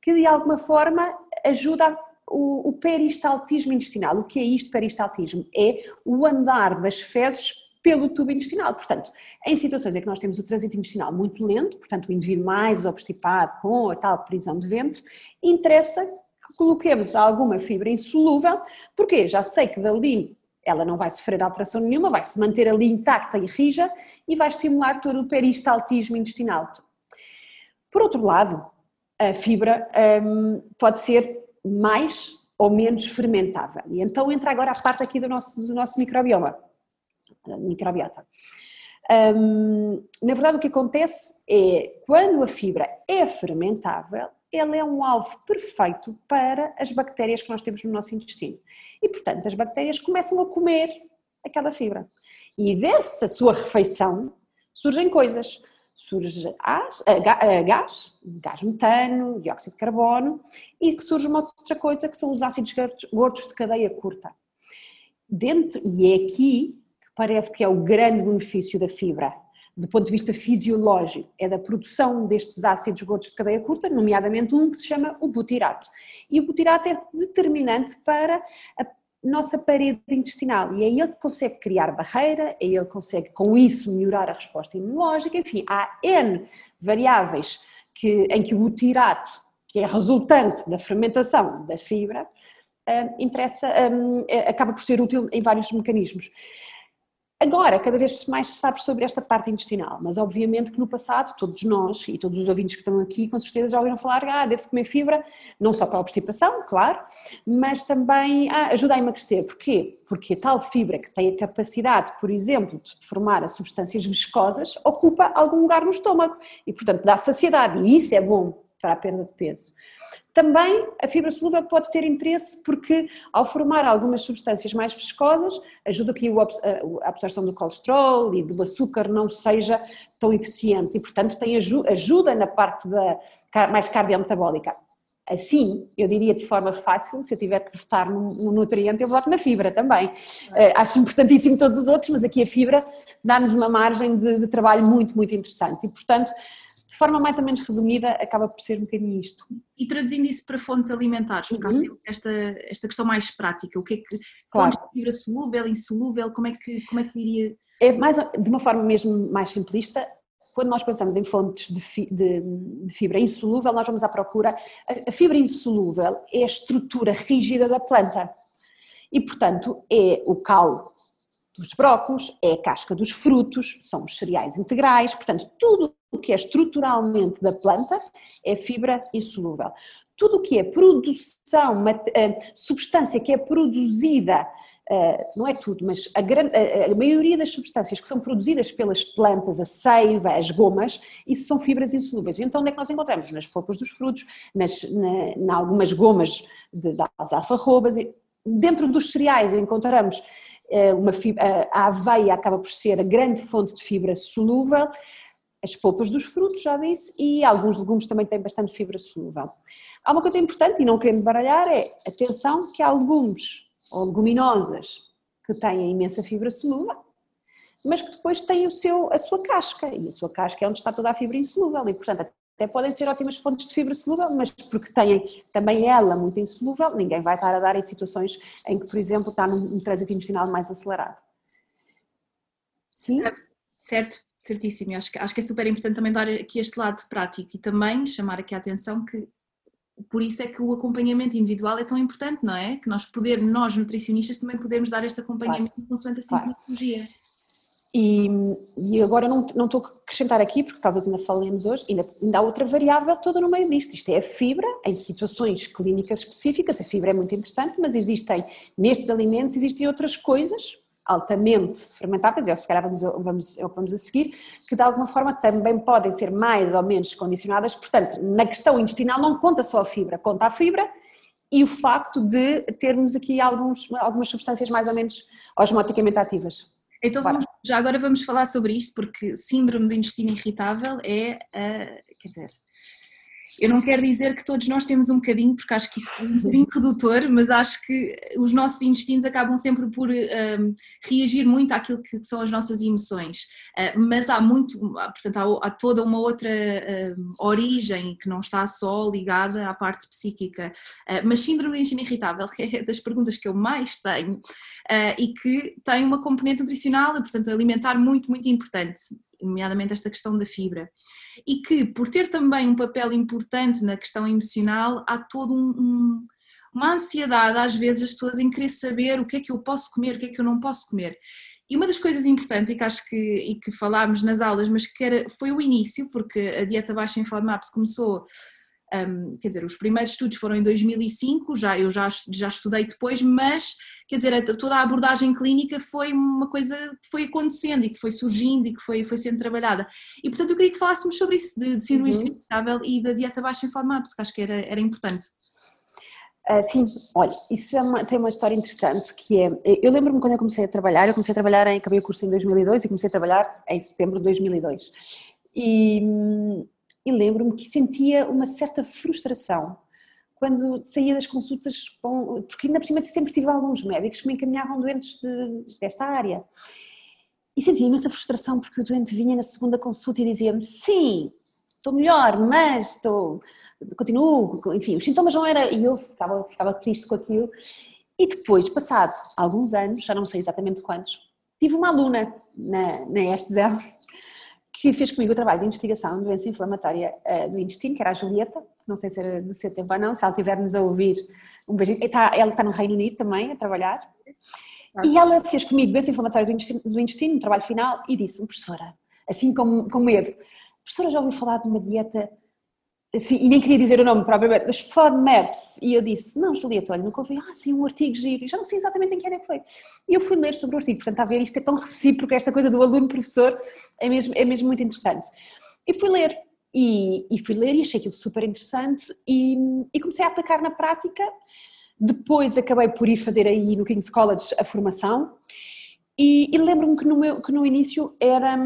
que de alguma forma ajuda o, o peristaltismo intestinal. O que é isto, peristaltismo? É o andar das fezes pelo tubo intestinal. Portanto, em situações em que nós temos o trânsito intestinal muito lento, portanto, o indivíduo mais obstipado com a tal prisão de ventre, interessa que coloquemos alguma fibra insolúvel, porque já sei que dali ela não vai sofrer alteração nenhuma, vai se manter ali intacta e rija e vai estimular todo o peristaltismo intestinal. Por outro lado, a fibra hum, pode ser mais ou menos fermentável. E então entra agora a parte aqui do nosso, do nosso microbioma microbiota. Um, na verdade, o que acontece é quando a fibra é fermentável, ela é um alvo perfeito para as bactérias que nós temos no nosso intestino. E, portanto, as bactérias começam a comer aquela fibra. E dessa sua refeição surgem coisas. Surge gás, gás, gás metano, dióxido de carbono e que surge uma outra coisa que são os ácidos gordos de cadeia curta. Dentro, e é aqui parece que é o grande benefício da fibra, do ponto de vista fisiológico, é da produção destes ácidos gordos de cadeia curta, nomeadamente um que se chama o butirato. E o butirato é determinante para a nossa parede intestinal e é ele que consegue criar barreira, é ele que consegue com isso melhorar a resposta imunológica, enfim, há N variáveis que, em que o butirato, que é resultante da fermentação da fibra, hum, interessa, hum, é, acaba por ser útil em vários mecanismos. Agora, cada vez mais se sabe sobre esta parte intestinal, mas obviamente que no passado, todos nós e todos os ouvintes que estão aqui, com certeza já ouviram falar, ah, devo comer fibra, não só para a obstipação, claro, mas também ah, ajuda a emagrecer. Porquê? Porque a tal fibra que tem a capacidade, por exemplo, de formar as substâncias viscosas, ocupa algum lugar no estômago e, portanto, dá saciedade, e isso é bom para a perda de peso. Também a fibra solúvel pode ter interesse porque, ao formar algumas substâncias mais viscosas, ajuda que a absorção do colesterol e do açúcar não seja tão eficiente e, portanto, tem ajuda na parte da, mais cardiometabólica. Assim, eu diria de forma fácil, se eu tiver que votar num, nutriente, eu voto na fibra também. Uh, acho importantíssimo todos os outros, mas aqui a fibra dá-nos uma margem de, de, trabalho muito, muito interessante. E, portanto, de forma mais ou menos resumida, acaba por ser um bocadinho isto.
E traduzindo isso para fontes alimentares, uhum. esta, esta questão mais prática, o que é que claro. fibra solúvel, insolúvel, como é que, como é que diria?
É mais, de uma forma mesmo mais simplista, quando nós pensamos em fontes de, de, de, fibra insolúvel, nós vamos à procura. A, a fibra insolúvel é a estrutura rígida da planta e, portanto, é o cal dos brócolos, é a casca dos frutos, são os cereais integrais, portanto, tudo o que é estruturalmente da planta é fibra insolúvel. Tudo o que é produção, substância que é produzida Uh, não é tudo, mas a, grande, a, maioria das substâncias que são produzidas pelas plantas, a seiva, as gomas, isso são fibras insolúveis. Então onde é que nós encontramos? Nas polpas dos frutos, nas, na, na algumas gomas de, das alfarrobas, dentro dos cereais encontramos uh, uma fibra, a aveia acaba por ser a grande fonte de fibra solúvel, as polpas dos frutos, já disse, e alguns legumes também têm bastante fibra solúvel. Há uma coisa importante, e não querendo baralhar, é atenção que há legumes ou leguminosas que têm imensa fibra solúvel, mas que depois têm o seu, a sua casca, e a sua casca é onde está toda a fibra insolúvel, e portanto até podem ser ótimas fontes de fibra solúvel, mas porque têm também ela muito insolúvel, ninguém vai estar a dar em situações em que, por exemplo, está num, num trânsito intestinal mais acelerado.
Sim? Certo, certíssimo. Acho que, acho que é super importante também dar aqui este lado prático e também chamar aqui a atenção que por isso é que o acompanhamento individual é tão importante, não é? Que nós poder, nós nutricionistas também podemos dar este acompanhamento claro. consoante a simpatologia. Claro.
E, e, agora não, não estou a acrescentar aqui, porque talvez ainda falemos hoje, ainda, ainda há outra variável toda no meio disto. Isto é a fibra, em situações clínicas específicas, a fibra é muito interessante, mas existem, nestes alimentos, existem outras coisas, altamente fermentáveis, é o que vamos, vamos, é o que vamos a seguir, que de alguma forma também podem ser mais ou menos condicionadas. Portanto, na questão intestinal não conta só a fibra, conta a fibra e o facto de termos aqui alguns, algumas substâncias mais ou menos osmoticamente ativas.
Então vamos, já agora vamos falar sobre isto, porque síndrome do intestino irritável é, uh, quer dizer, eu não quero dizer que todos nós temos um bocadinho, porque acho que isso é um bocadinho redutor, mas acho que os nossos instintos acabam sempre por um, reagir muito àquilo que são as nossas emoções. Uh, mas há muito, portanto, há, há toda uma outra um, origem que não está só ligada à parte psíquica. Uh, mas síndrome de intestino irritável é das perguntas que eu mais tenho uh, e que tem uma componente nutricional, portanto, alimentar muito, muito importante nomeadamente esta questão da fibra. E que, por ter também um papel importante na questão emocional, há todo um, um, uma ansiedade, às vezes, as pessoas em querer saber o que é que eu posso comer, o que é que eu não posso comer. E uma das coisas importantes, e que acho que, e que falámos nas aulas, mas que era, foi o início, porque a dieta baixa em FODMAPs começou um, quer dizer, os primeiros estudos foram em 2005, já, eu já, já estudei depois, mas quer dizer, toda a abordagem clínica foi uma coisa que foi acontecendo e que foi surgindo e que foi, foi sendo trabalhada. E portanto eu queria que falássemos sobre isso, de, de síndrome uhum. irritável e da dieta baixa em FODMAPs, que acho que era, era importante.
Uh, sim, olha, isso é uma, tem uma história interessante que é, eu lembro-me quando eu comecei a trabalhar, eu comecei a trabalhar em, acabei o curso em 2002 e comecei a trabalhar em setembro de 2002 e e lembro-me que sentia uma certa frustração quando saía das consultas, porque ainda por cima sempre tive alguns médicos que me encaminhavam doentes de, desta área. E sentia imensa frustração porque o doente vinha na segunda consulta e dizia-me: Sim, estou melhor, mas estou, continuo, enfim, os sintomas não eram. E eu ficava, ficava triste com aquilo. E depois, passado alguns anos, já não sei exatamente quantos, tive uma aluna na, na Estzel que fez comigo o trabalho de investigação de doença inflamatória uh, do intestino, que era a Julieta, não sei se era do seu tempo ou não, se ela estiver-nos a ouvir, um beijinho. Está, ela está no Reino Unido também a trabalhar. E ela fez comigo doença inflamatória do intestino, do intestino, no trabalho final, e disse professora, assim com, com medo, professora já ouviu falar de uma dieta Assim, e nem queria dizer o nome propriamente, das FODMAPs, e eu disse, não Julieta, olha, nunca ouvi, ah sim, um artigo giro, e já não sei exatamente em que era que foi. E eu fui ler sobre o artigo, portanto, a ver, isto é tão recíproco, esta coisa do aluno-professor, é mesmo, é mesmo muito interessante. E fui ler, e, e, fui ler e achei aquilo super interessante e, e, comecei a aplicar na prática. Depois acabei por ir fazer aí no King's College a formação e, e lembro-me que no, meu, que no início era.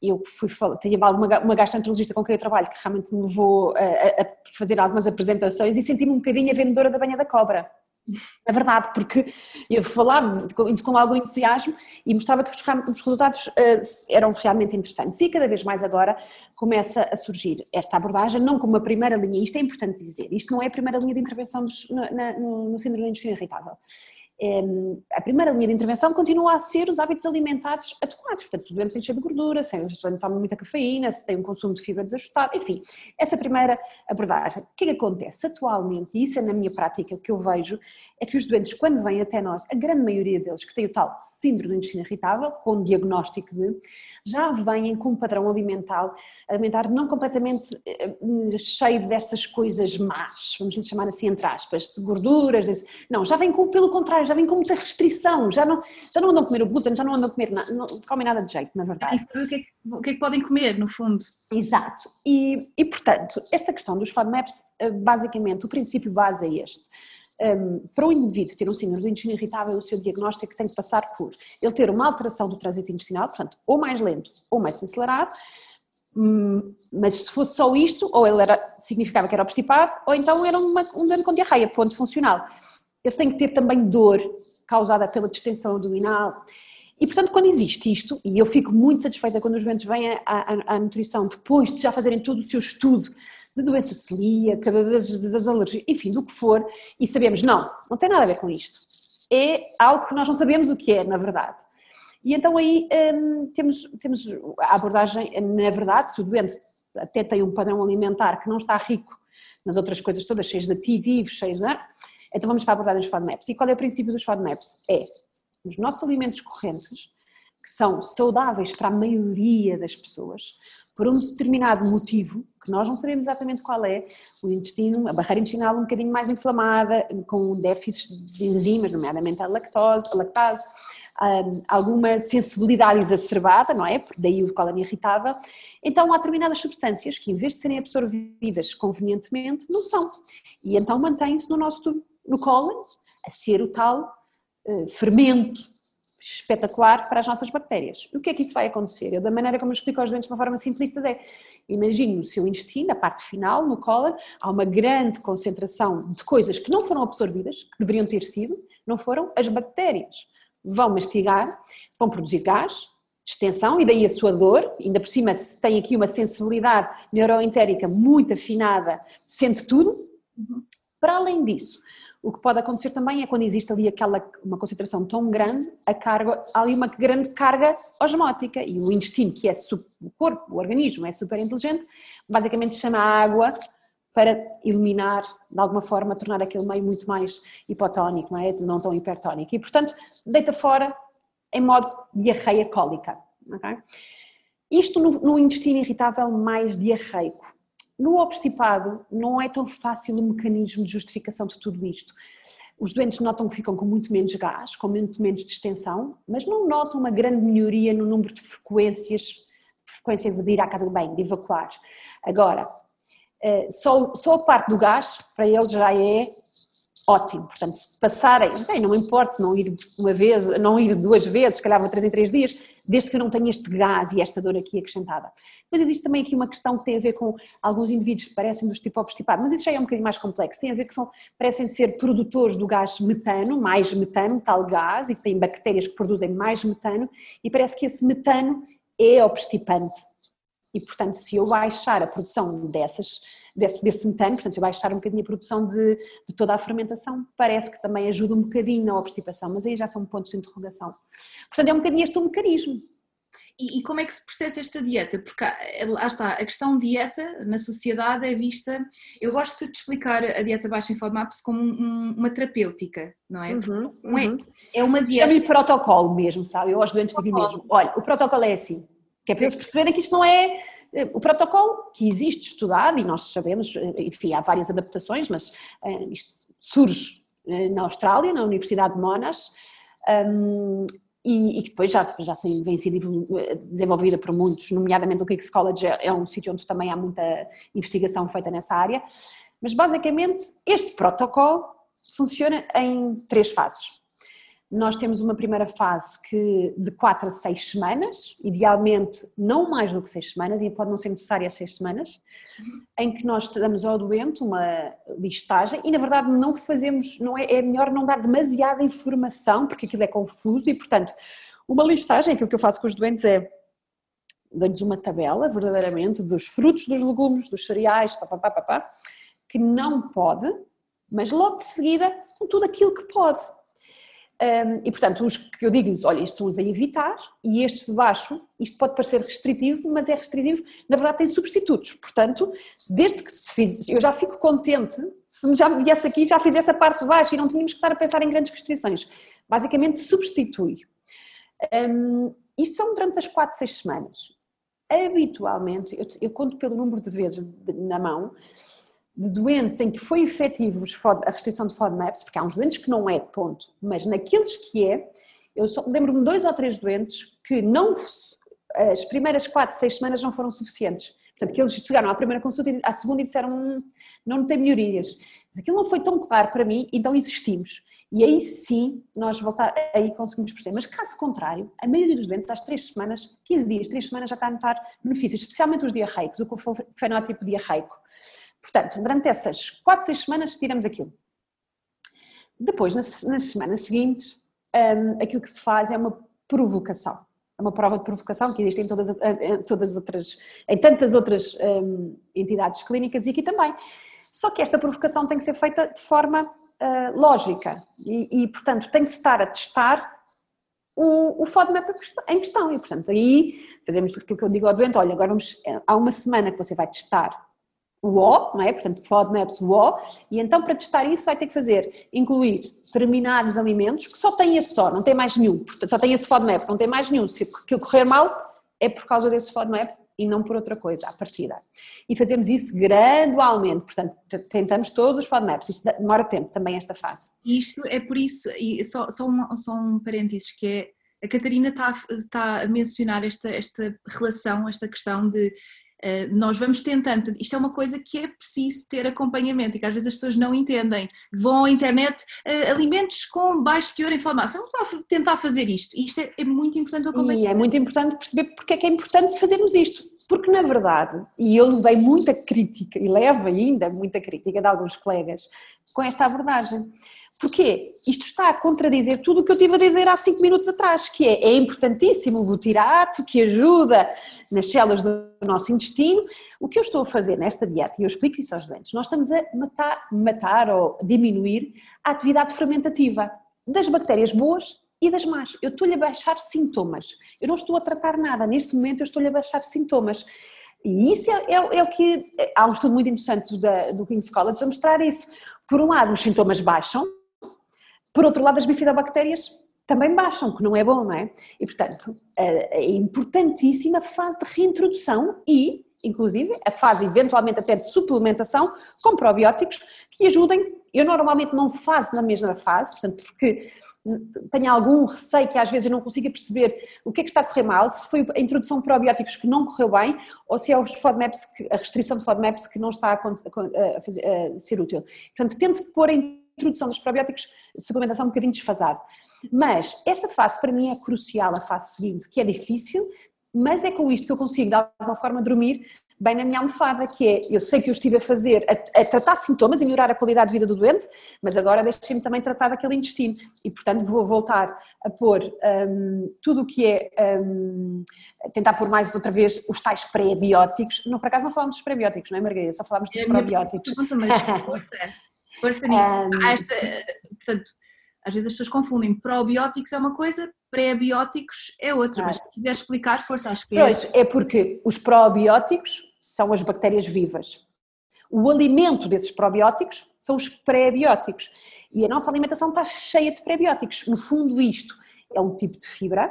Eu fui tinha uma, uma gastroenterologista com quem eu trabalho que realmente me levou a, a fazer algumas apresentações e senti-me um bocadinho a vendedora da banha da cobra. É verdade, porque eu falava com, algum entusiasmo e mostrava que os, os resultados uh, eram realmente interessantes. E cada vez mais agora começa a surgir esta abordagem, não como uma primeira linha, isto é importante dizer, isto não é a primeira linha de intervenção na, no, no síndrome do intestino irritável a primeira linha de intervenção continua a ser os hábitos alimentares adequados, portanto, o doente cheio de gordura, se doente toma muita cafeína, se tem um consumo de fibra desajustado, enfim, essa primeira abordagem. O que é que acontece? Atualmente, e isso é na minha prática o que eu vejo, é que os doentes, quando vêm até nós, a grande maioria deles que tem o tal síndrome do intestino irritável, com diagnóstico de, já vêm com um padrão alimentar, alimentar não completamente eh, cheio dessas coisas más, vamos chamar assim entre aspas, de gorduras, não, já vêm com, pelo contrário, já vêm com muita restrição, já não, já não andam a comer o glúten, já não andam a comer, nada, não comem nada de jeito, na verdade.
E o que, é que, o que é que podem comer, no fundo?
Exato, e, e portanto, esta questão dos FODMAPs, eh, basicamente, o princípio base é este. Um, para o indivíduo ter um síndrome do intestino irritável, o seu diagnóstico tem que passar por ele ter uma alteração do trânsito intestinal, portanto, ou mais lento ou mais acelerado, hum, mas se fosse só isto, ou ele era, significava que era obstipado, ou então era uma, um dano com diarreia, ponto funcional eles têm que ter também dor causada pela distensão abdominal. E, portanto, quando existe isto, e eu fico muito satisfeita quando os doentes vêm à, nutrição depois de já fazerem todo o seu estudo de doença celíaca, das, das alergias, enfim, do que for, e sabemos, não, não tem nada a ver com isto. É algo que nós não sabemos o que é, na verdade. E então aí hum, temos, temos a abordagem, na verdade, se o doente até tem um padrão alimentar que não está rico nas outras coisas todas, cheias de ativos, cheios de... Então vamos para a abordagem dos FODMAPs. E qual é o princípio dos FODMAPs? É os nossos alimentos correntes, que são saudáveis para a maioria das pessoas, por um determinado motivo, que nós não sabemos exatamente qual é, o intestino, a barreira intestinal um bocadinho mais inflamada, com déficits de enzimas, nomeadamente a lactose, a lactase, um, alguma sensibilidade exacerbada, não é? Daí o cólon irritável. Então há determinadas substâncias que, em vez de serem absorvidas convenientemente, não são. E então mantêm-se no nosso no cólon a ser o tal uh, fermento espetacular para as nossas bactérias. E o que é que isso vai acontecer? Eu, da maneira como eu explico aos doentes de uma forma simplista, é imagine no seu intestino, a parte final, no cólon, há uma grande concentração de coisas que não foram absorvidas, que deveriam ter sido, não foram as bactérias. Vão mastigar, vão produzir gás, extensão e daí a sua dor, ainda por cima se tem aqui uma sensibilidade neuroentérica muito afinada, sente tudo. Uhum. Para além disso, o que pode acontecer também é quando existe ali aquela uma concentração tão grande, a carga, há ali uma grande carga osmótica e o intestino, que é o corpo, o organismo é super inteligente, basicamente chama a água para eliminar, de alguma forma, tornar aquele meio muito mais hipotónico, não é? Não tão hipertónico. E, portanto, deita fora em modo diarreia cólica. Okay? Isto no, no intestino irritável mais diarreico. No obstipado, não é tão fácil o mecanismo de justificação de tudo isto. Os doentes notam que ficam com muito menos gás, com muito menos distensão, mas não notam uma grande melhoria no número de frequências, frequência de ir à casa de banho, de evacuar. Agora, eh, só, só a parte do gás, para eles já é ótimo. Portanto, se passarem, bem, não importa não ir uma vez, não ir duas vezes, se calhar vou três em três dias, desde que eu não tenha este gás e esta dor aqui acrescentada. Mas existe também aqui uma questão que tem a ver com alguns indivíduos que parecem dos tipo obstipados, mas isso já é um bocadinho mais complexo, tem a ver que são, parecem ser produtores do gás metano, mais metano, tal gás, e que têm bactérias que produzem mais metano, e parece que esse metano é obstipante. E, portanto, se eu baixar a produção dessas desse, desse metano, portanto, se eu baixar um bocadinho a produção de, de, toda a fermentação, parece que também ajuda um bocadinho na obstipação, mas aí já são pontos de interrogação. Portanto, é um bocadinho este um mecanismo.
E, e, como é que se processa esta dieta? Porque lá está, a questão dieta na sociedade é vista. Eu gosto de explicar a dieta baixa em FODMAPs como um, uma terapêutica, não é? Uhum, não é, uhum. é uma dieta.
Chama-lhe protocolo mesmo, sabe? Eu aos doentes digo mesmo: olha, o protocolo é assim, que é para eles perceberem que isto não é o protocolo que existe estudado, e nós sabemos, enfim, há várias adaptações, mas uh, isto surge uh, na Austrália, na Universidade de Monash, um, e, que depois já, já vem sendo desenvolvida por muitos, nomeadamente o King's College é, é um sítio onde também há muita investigação feita nessa área, mas basicamente este protocolo funciona em três fases. Nós temos uma primeira fase que de 4 a 6 semanas, idealmente não mais do que 6 semanas, e pode não ser necessária 6 semanas, em que nós damos ao doente uma listagem e na verdade não fazemos, não é, é melhor não dar demasiada informação, porque aquilo é confuso e portanto uma listagem, aquilo que eu faço com os doentes é dou-lhes uma tabela verdadeiramente dos frutos, dos legumes, dos cereais, papapá, papá, que não pode, mas logo de seguida com tudo aquilo que pode. Um, e portanto, os que eu digo-lhes, olha, estes são os a evitar, e estes de baixo, isto pode parecer restritivo, mas é restritivo, na verdade tem substitutos. Portanto, desde que se fiz, eu já fico contente se já viesse aqui já fizesse a parte de baixo e não tínhamos que estar a pensar em grandes restrições. Basicamente, substitui. Um, isto são durante as 4, 6 semanas. Habitualmente, eu, eu conto pelo número de vezes na mão, de doentes em que foi efetivo a restrição de FODMAPs, porque há uns doentes que não é, ponto, mas naqueles que é, eu lembro-me de dois ou três doentes que não, as primeiras quatro, seis semanas não foram suficientes. Portanto, que eles chegaram à primeira consulta, e à segunda e disseram, hum, não tem melhorias. Mas aquilo não foi tão claro para mim, então insistimos. E aí sim, nós voltar, aí conseguimos perceber. Mas caso contrário, a maioria dos doentes, às três semanas, 15 dias, três semanas já está a notar benefícios, especialmente os diarreicos, o fenótipo diarreico. Portanto, durante essas 4, 6 semanas tiramos aquilo. Depois, nas, nas semanas seguintes, um, aquilo que se faz é uma provocação. É uma prova de provocação que existe em todas, em todas outras, em tantas outras um, entidades clínicas e aqui também. Só que esta provocação tem que ser feita de forma uh, lógica e, e, portanto, tem que estar a testar o, o FODMAP em questão. E, portanto, aí fazemos aquilo que eu digo ao doente: olha, agora vamos, há uma semana que você vai testar o O, não é? Portanto, FODMAPs o O, e então para testar isso vai ter que fazer, incluir determinados alimentos que só têm esse só, não tem mais nenhum, portanto só tem esse FODMAP, não tem mais nenhum, se aquilo correr mal é por causa desse FODMAP e não por outra coisa, à partida. E fazemos isso gradualmente, portanto tentamos todos os FODMAPs, isto demora tempo também esta fase.
Isto é por isso, e só, só, um, só um parênteses que é, a Catarina está, está a mencionar esta, esta relação, esta questão de nós vamos tentando, isto é uma coisa que é preciso ter acompanhamento e que às vezes as pessoas não entendem. Vão à internet, uh, alimentos com baixo teor inflamação, vamos tentar fazer isto. Isto é, é muito importante acompanhar.
E é muito importante perceber porque é que é importante fazermos isto. Porque na verdade, e eu levei muita crítica, e levo ainda muita crítica de alguns colegas com esta abordagem Porquê? Isto está a contradizer tudo o que eu tive a dizer há cinco minutos atrás, que é, é importantíssimo o butirato, que ajuda nas células do nosso intestino. O que eu estou a fazer nesta dieta, e eu explico isso aos doentes, nós estamos a matar, matar ou diminuir a atividade fermentativa das bactérias boas e das más. Eu estou-lhe a baixar sintomas. Eu não estou a tratar nada. Neste momento eu estou-lhe a baixar sintomas. E isso é, é, é, o que. Há um estudo muito interessante do, do King's College a mostrar isso. Por um lado, os sintomas baixam, por outro lado, as bifidobactérias também baixam, que não é bom, não é? E, portanto, é importantíssima a fase de reintrodução e, inclusive, a fase eventualmente até de suplementação com probióticos que ajudem. Eu normalmente não faço na mesma fase, portanto, porque tenho algum receio que às vezes eu não consiga perceber o que é que está a correr mal, se foi a introdução de probióticos que não correu bem ou se é os FODMAPs, a restrição de FODMAPs que não está a, a, fazer, a ser útil. Portanto, tento pôr em introdução dos probióticos de suplementação um bocadinho desfasado. Mas esta fase para mim é crucial, a fase seguinte, que é difícil, mas é com isto que eu consigo de alguma forma dormir bem na minha almofada, que é, eu sei que eu estive a fazer, a, a tratar sintomas e melhorar a qualidade de vida do doente, mas agora deixem-me também tratar daquele intestino e, portanto, vou voltar a pôr um, tudo o que é, um, tentar pôr mais outra vez os tais pré-bióticos, não, por acaso não falamos dos pré-bióticos, não é Margarida? Só falamos dos é probióticos.
Força nisso. Um... Esta, portanto, às vezes as pessoas confundem probióticos é uma coisa, pré-bióticos é outra, mas se quiser explicar, força, acho que
é. Pois, é porque os probióticos são as bactérias vivas. O alimento desses probióticos são os pré-bióticos. E a nossa alimentação está cheia de pré-bióticos. No fundo, isto é um tipo de fibra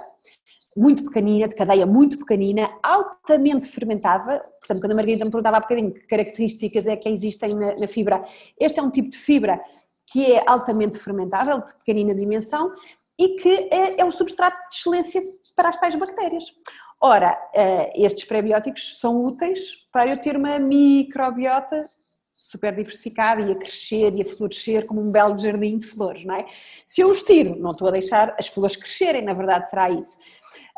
muito pequenina, de cadeia muito pequenina, altamente fermentável. Portanto, quando a Margarida me perguntava há bocadinho que características é que existem na, na fibra, este é um tipo de fibra que é altamente fermentável, de pequenina dimensão, e que é, é o substrato de excelência para as tais bactérias. Ora, eh, estes prebióticos são úteis para eu ter uma microbiota super diversificada e a crescer e a florescer como um belo jardim de flores, não é? Se eu os tiro, não estou a deixar as flores crescerem, na verdade será isso.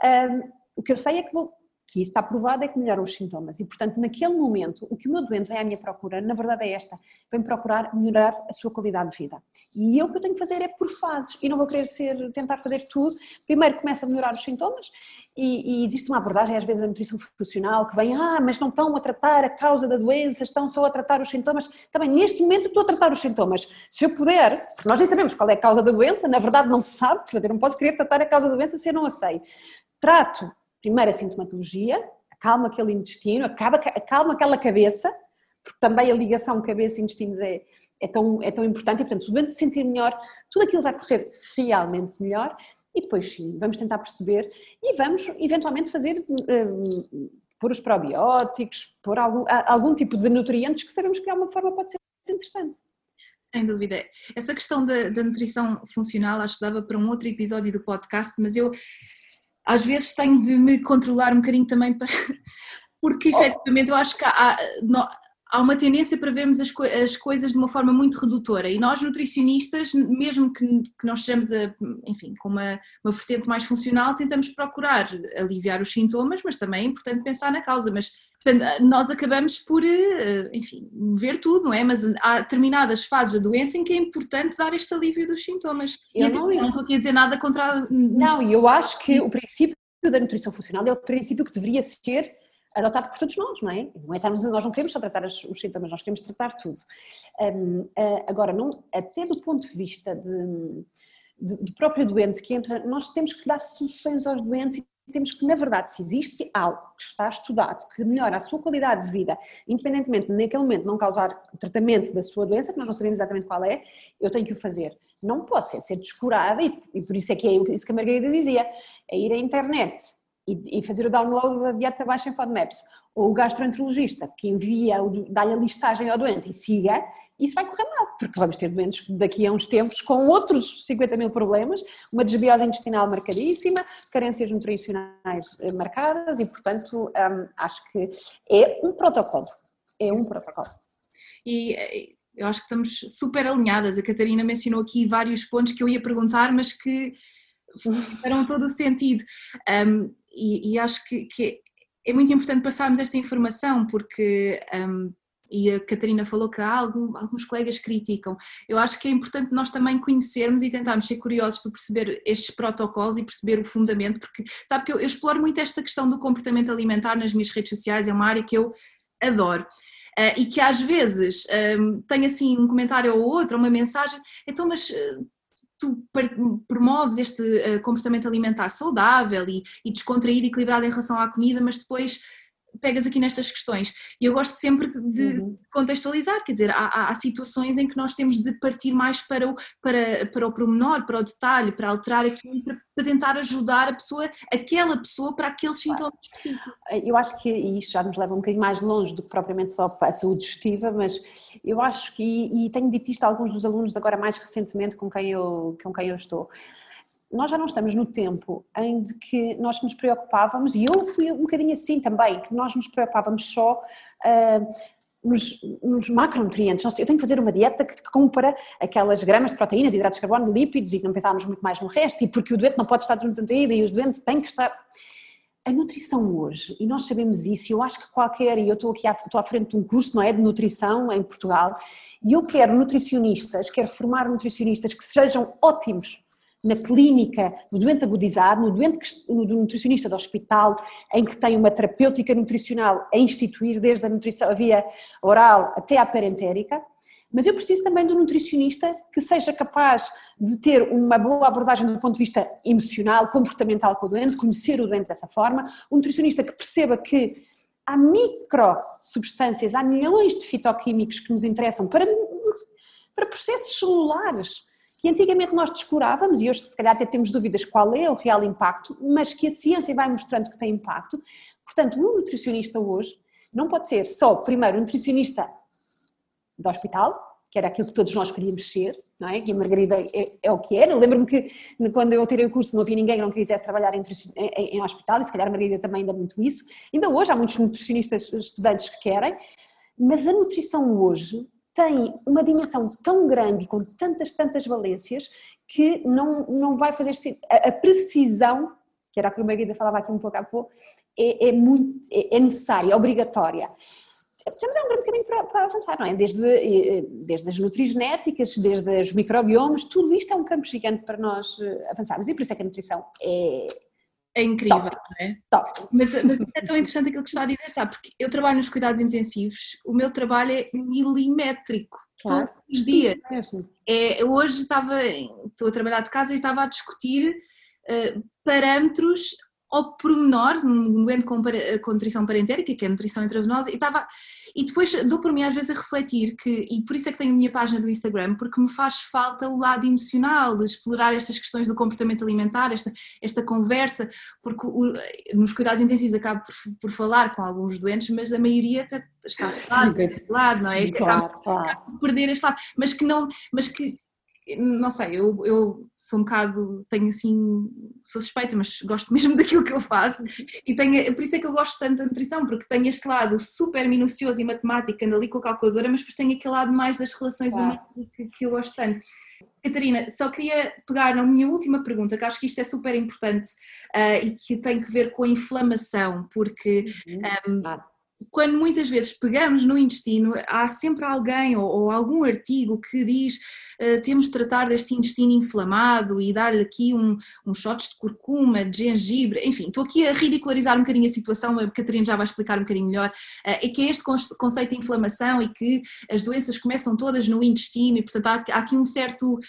Um, o que eu sei é que vou, que isso está provado é que melhoram os sintomas e, portanto, naquele momento, o que o meu doente vem à minha procura, na verdade é esta, vem procurar melhorar a sua qualidade de vida. E eu o que eu tenho que fazer é por fases e não vou querer ser, tentar fazer tudo. Primeiro começa a melhorar os sintomas e, e existe uma abordagem às vezes da nutrição funcional que vem, ah, mas não estão a tratar a causa da doença, estão só a tratar os sintomas. Também, neste momento estou a tratar os sintomas. Se eu puder, porque nós nem sabemos qual é a causa da doença, na verdade não se sabe, portanto eu não posso querer tratar a causa da doença se eu não a sei. Trato primeiro a sintomatologia, acalma aquele intestino, acaba, acalma aquela cabeça, porque também a ligação cabeça-intestino é, é, tão, é tão importante e, portanto, se o doente se sentir melhor, tudo aquilo vai correr realmente melhor e depois sim, vamos tentar perceber e vamos eventualmente fazer, um, por os probióticos, por algum, algum tipo de nutrientes que sabemos que de alguma forma pode ser interessante.
Sem dúvida. Essa questão da, da nutrição funcional acho que dava para um outro episódio do podcast, mas eu às vezes tenho de me controlar um bocadinho também para. Porque efetivamente eu acho que há, há uma tendência para vermos as, as, coisas de uma forma muito redutora e nós nutricionistas, mesmo que, que nós estejamos a, enfim, com uma, uma vertente mais funcional, tentamos procurar aliviar os sintomas, mas também é importante pensar na causa, mas portanto, nós acabamos por, eh, enfim, ver tudo, não é? Mas há determinadas fases da doença em que é importante dar este alívio dos sintomas. Eu e não, eu não estou aqui a dizer nada contra...
Não, e eu acho que o princípio da nutrição funcional é o princípio que deveria ser adotado por todos nós, não é? Não é estarmos, nós não queremos só tratar os, sintomas, nós queremos tratar tudo. Uh, agora, não, até do ponto de vista de, do próprio doente que entra, nós temos que dar soluções aos doentes temos que, na verdade, se existe algo que está estudado que melhora a sua qualidade de vida, independentemente de naquele momento não causar tratamento da sua doença, que nós não sabemos exatamente qual é, eu tenho que o fazer. Não posso é ser descurada, e, e por isso é que é isso que a Margarida dizia, é ir à internet e, e fazer o download da dieta baixa em FODMAPs ou o gastroenterologista que envia, dá-lhe a listagem ao doente e siga, isso vai correr mal, porque vamos ter doentes daqui a uns tempos com outros 50 mil problemas, uma desbiose intestinal marcadíssima, carências nutricionais eh, marcadas e, portanto, hum, acho que é um protocolo, é um protocolo.
E eh, eu acho que estamos super alinhadas, a Catarina mencionou aqui vários pontos que eu ia perguntar, mas que farão todo o sentido. Um, e, e, acho que, que, é muito importante passarmos esta informação, porque, um, e a Catarina falou que algum, alguns colegas criticam, eu acho que é importante nós também conhecermos e tentarmos ser curiosos para perceber estes protocolos e perceber o fundamento, porque sabe que eu, eu exploro muito esta questão do comportamento alimentar nas minhas redes sociais, é uma área que eu adoro. Uh, e que às vezes um, tem assim um comentário ou outro, uma mensagem, então mas uh, tu promoves este uh, comportamento alimentar saudável e, e descontraído e equilibrado em relação à comida, mas depois pegas aqui nestas questões. E eu gosto sempre de uhum. contextualizar, quer dizer, há, há, situações em que nós temos de partir mais para o, para, para o pormenor, para o detalhe, para alterar aquilo, para, para tentar ajudar a pessoa, aquela pessoa para aqueles sintomas específicos.
Eu acho que isto já nos leva um bocadinho mais longe do que propriamente só para a saúde digestiva, mas eu acho que, e tenho dito isto a alguns dos alunos agora mais recentemente com quem eu, com quem eu estou, nós já não estamos no tempo em que nós nos preocupávamos, e eu fui um bocadinho assim também, que nós nos preocupávamos só uh, nos, nos, macronutrientes. Eu tenho que fazer uma dieta que compara aquelas gramas de proteína, de hidratos de carbono, lípidos, e não pensávamos muito mais no resto, e porque o doente não pode estar desnutrido e os doentes têm que estar. A nutrição hoje, e nós sabemos isso, eu acho que qualquer, e eu estou aqui à, estou à frente de um curso, não é, de nutrição em Portugal, e eu quero nutricionistas, quero formar nutricionistas que sejam ótimos na clínica, no doente agudizado, no doente no nutricionista do hospital, em que tem uma terapêutica nutricional a instituir desde a nutrição, a via oral até à parentérica, mas eu preciso também de um nutricionista que seja capaz de ter uma boa abordagem do ponto de vista emocional, comportamental com o doente, conhecer o doente dessa forma, um nutricionista que perceba que há micro substâncias, há milhões de fitoquímicos que nos interessam para, para processos celulares que antigamente nós descurávamos e hoje se calhar até temos dúvidas qual é o real impacto, mas que a ciência vai mostrando que tem impacto. Portanto, um nutricionista hoje não pode ser só, primeiro, um nutricionista do hospital, que era aquilo que todos nós queríamos ser, não é? E a Margarida é, é o que era. Lembro-me que quando eu tirei o curso não havia ninguém que não quisesse trabalhar em, em, em, hospital, e se calhar a Margarida também ainda muito isso. Ainda hoje há muitos nutricionistas estudantes que querem, mas a nutrição hoje tem uma dimensão tão grande e com tantas, tantas valências que não, não vai fazer a, a precisão, que era o que a Margarida falava aqui um pouco há pouco, é, é, muito, é, é necessária, é obrigatória temos é um grande caminho para, para, avançar, não é? Desde, eh, desde as nutrigenéticas, desde os microbiomas, tudo isto é um campo gigante para nós eh, avançarmos e por isso é que a nutrição é.
É incrível,
top,
não é?
Top.
Mas, mas, é tão interessante aquilo que está a dizer, sabe? Porque eu trabalho nos cuidados intensivos, o meu trabalho é milimétrico, claro. todos os dias. É, hoje estava, estou a trabalhar de casa e estava a discutir uh, parâmetros ao pormenor, num doente com, com nutrição parentérica, que é nutrição intravenosa, e estava. E depois dou por mim às vezes a refletir que, e por isso é que tenho a minha página do Instagram, porque me faz falta o lado emocional, de explorar estas questões do comportamento alimentar, esta, esta conversa, porque o, nos cuidados intensivos acabo por, por, falar com alguns doentes, mas a maioria está, está lado, não é?
Claro, acabo, claro.
perder este lado, mas que não, mas que não sei, eu, eu sou um bocado, tenho assim, sou suspeita, mas gosto mesmo daquilo que eu faço e tenho, por isso é que eu gosto tanto da nutrição, porque tenho este lado super minucioso e matemático, ando ali com a calculadora, mas depois tenho aquele lado mais das relações claro. humanas que, que eu gosto tanto. Catarina, só queria pegar na minha última pergunta, que acho que isto é super importante uh, e que tem que ver com a inflamação, porque uhum. um, ah quando muitas vezes pegamos no intestino, há sempre alguém ou, ou algum artigo que diz uh, temos de tratar deste intestino inflamado e dar-lhe aqui um, um shots de curcuma, de gengibre, enfim, estou aqui a ridicularizar um bocadinho a situação, a Catarina já vai explicar um bocadinho melhor, uh, é que é este conceito de inflamação e que as doenças começam todas no intestino e portanto há, há aqui um certo...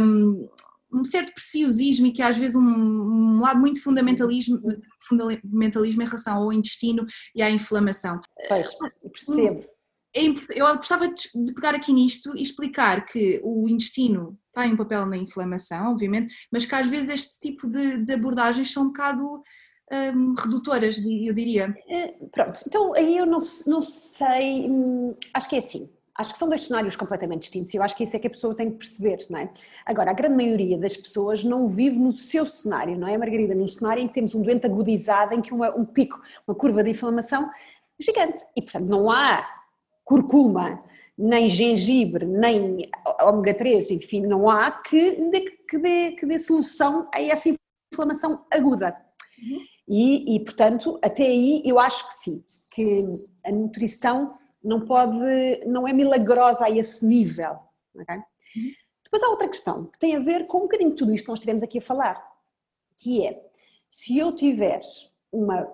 Um, um certo preciosismo e que às vezes um, um lado muito fundamentalismo, fundamentalismo em relação ao intestino e à inflamação.
Pois, percebo.
É eu gostava de pegar aqui nisto e explicar que o intestino tem um papel na inflamação, obviamente, mas que às vezes este tipo de, de abordagens são um bocado um, redutoras, eu diria.
É, pronto, então aí eu não, não sei, hum, acho que é assim. Acho que são dois cenários completamente distintos e eu acho que isso é que a pessoa tem que perceber, não é? Agora, a grande maioria das pessoas não vive no seu cenário, não é, Margarida? Num cenário em que temos um doente agudizado, em que uma, um pico, uma curva de inflamação gigante. E, portanto, não há curcuma, nem gengibre, nem ômega 3, enfim, não há que dê, que dê, que dê solução a essa inflamação aguda. Uhum. E, e, portanto, até aí eu acho que sim, que a nutrição não pode, não é milagrosa a esse nível. Okay? Uhum. Depois há outra questão que tem a ver com um bocadinho de tudo isto que nós estivemos aqui a falar, que é, se eu tiver uma,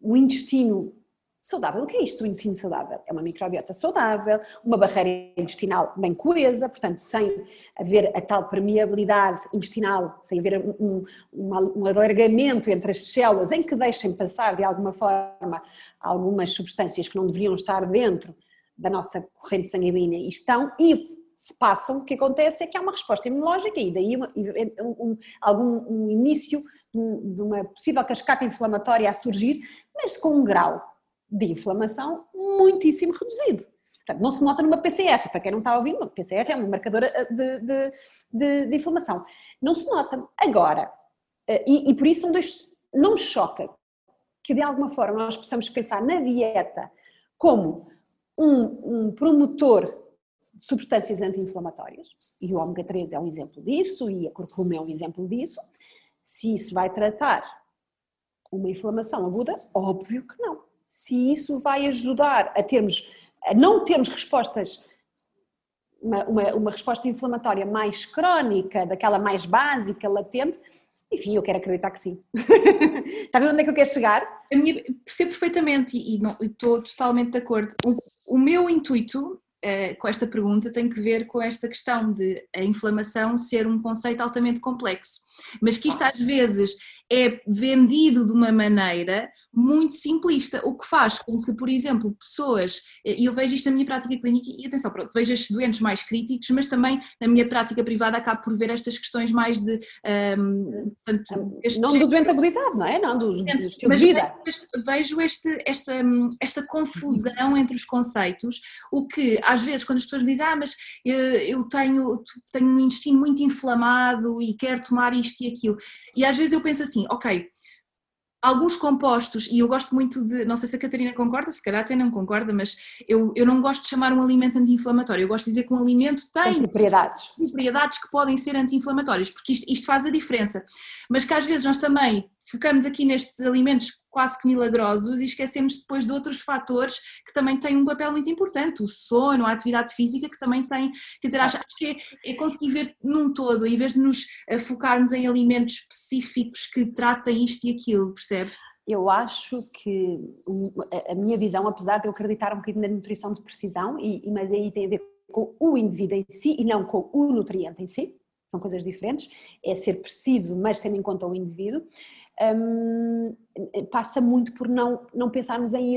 um intestino saudável, o que é isto, o intestino saudável? É uma microbiota saudável, uma barreira intestinal bem coesa, portanto, sem haver a tal permeabilidade intestinal, sem haver um, um, um alargamento entre as células em que deixem passar de alguma forma algumas substâncias que não deveriam estar dentro da nossa corrente sanguínea e estão, e se passam, o que acontece é que há uma resposta imunológica e daí um, um, algum um início de uma possível cascata inflamatória a surgir, mas com um grau de inflamação muitíssimo reduzido. Portanto, não se nota numa PCR, para quem não está a ouvir, uma PCR é uma marcadora eh, de, de, de, de inflamação. Não se nota. Agora, eh, e, e por isso não me choca que de alguma forma nós possamos pensar na dieta como um, um promotor de substâncias anti-inflamatórias, e o ômega 3 é um exemplo disso, e a curcuma é um exemplo disso, se isso vai tratar uma inflamação aguda, óbvio que não. Se isso vai ajudar a termos, a não termos respostas uma, uma, uma, resposta inflamatória mais crónica, daquela mais básica, latente, enfim, eu quero acreditar que sim. Está a ver onde é que eu quero chegar?
A minha, percebo perfeitamente e, estou totalmente de acordo. O, o meu intuito uh, com esta pergunta tem que ver com esta questão de a inflamação ser um conceito altamente complexo, mas que isto às vezes é vendido de uma maneira muito simplista, o que faz com que, por exemplo, pessoas, e eu vejo isto na minha prática clínica, e atenção, pronto, vejo estes doentes mais críticos, mas também na minha prática privada acabo por ver estas questões mais de. Um,
portanto, não do doente agudizado, não é? Não, do, do estilo
mas
de vida.
Vejo este, esta, esta confusão entre os conceitos, o que às vezes quando as pessoas me dizem, ah, mas eu tenho, tenho um intestino muito inflamado e quero tomar isto e aquilo, e às vezes eu penso assim, ok alguns compostos, e eu gosto muito de, não sei se a Catarina concorda, se calhar até não concorda, mas eu, eu não gosto de chamar um alimento anti-inflamatório, eu gosto de dizer que um alimento tem,
tem propriedades.
propriedades que podem ser anti-inflamatórias, porque isto, isto faz a diferença, mas que às vezes nós também focamos aqui nestes alimentos quase que milagrosos e esquecemos depois de outros fatores que também têm um papel muito importante, o sono, a atividade física, que também tem, quer dizer, acho, acho que é, é, conseguir ver num todo, em vez de nos eh, focarmos em alimentos específicos que tratem isto e aquilo, percebe?
Eu acho que a minha visão, apesar de eu acreditar um bocadinho na nutrição de precisão, e, mas aí tem a ver com o indivíduo em si e não com o nutriente em si, são coisas diferentes, é ser preciso, mas tendo em conta o indivíduo um, passa muito por não, não pensarmos em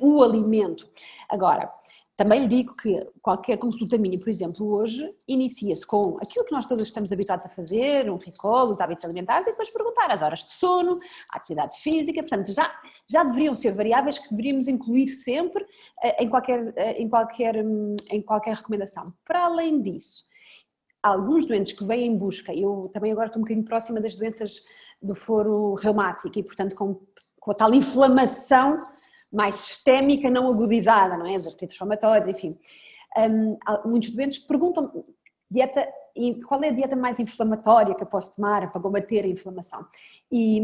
o alimento. Agora, também digo que qualquer consulta minha, por exemplo, hoje, inicia-se com aquilo que nós todos estamos habituados a fazer, um recall, os hábitos alimentares, e depois perguntar as horas de sono, a atividade física, portanto, já, já deveriam ser variáveis que deveríamos incluir sempre eh, em qualquer, eh, em, qualquer, hum, em qualquer recomendação. Para além disso, alguns doentes que vêm em busca, eu também agora estou um bocadinho próxima das doenças do foro reumático e, portanto, com, com a tal inflamação mais sistémica, não agudizada, não é? As artrites reumatoides, enfim. Um, muitos doentes perguntam dieta, qual é a dieta mais inflamatória que eu posso tomar para combater a inflamação? E,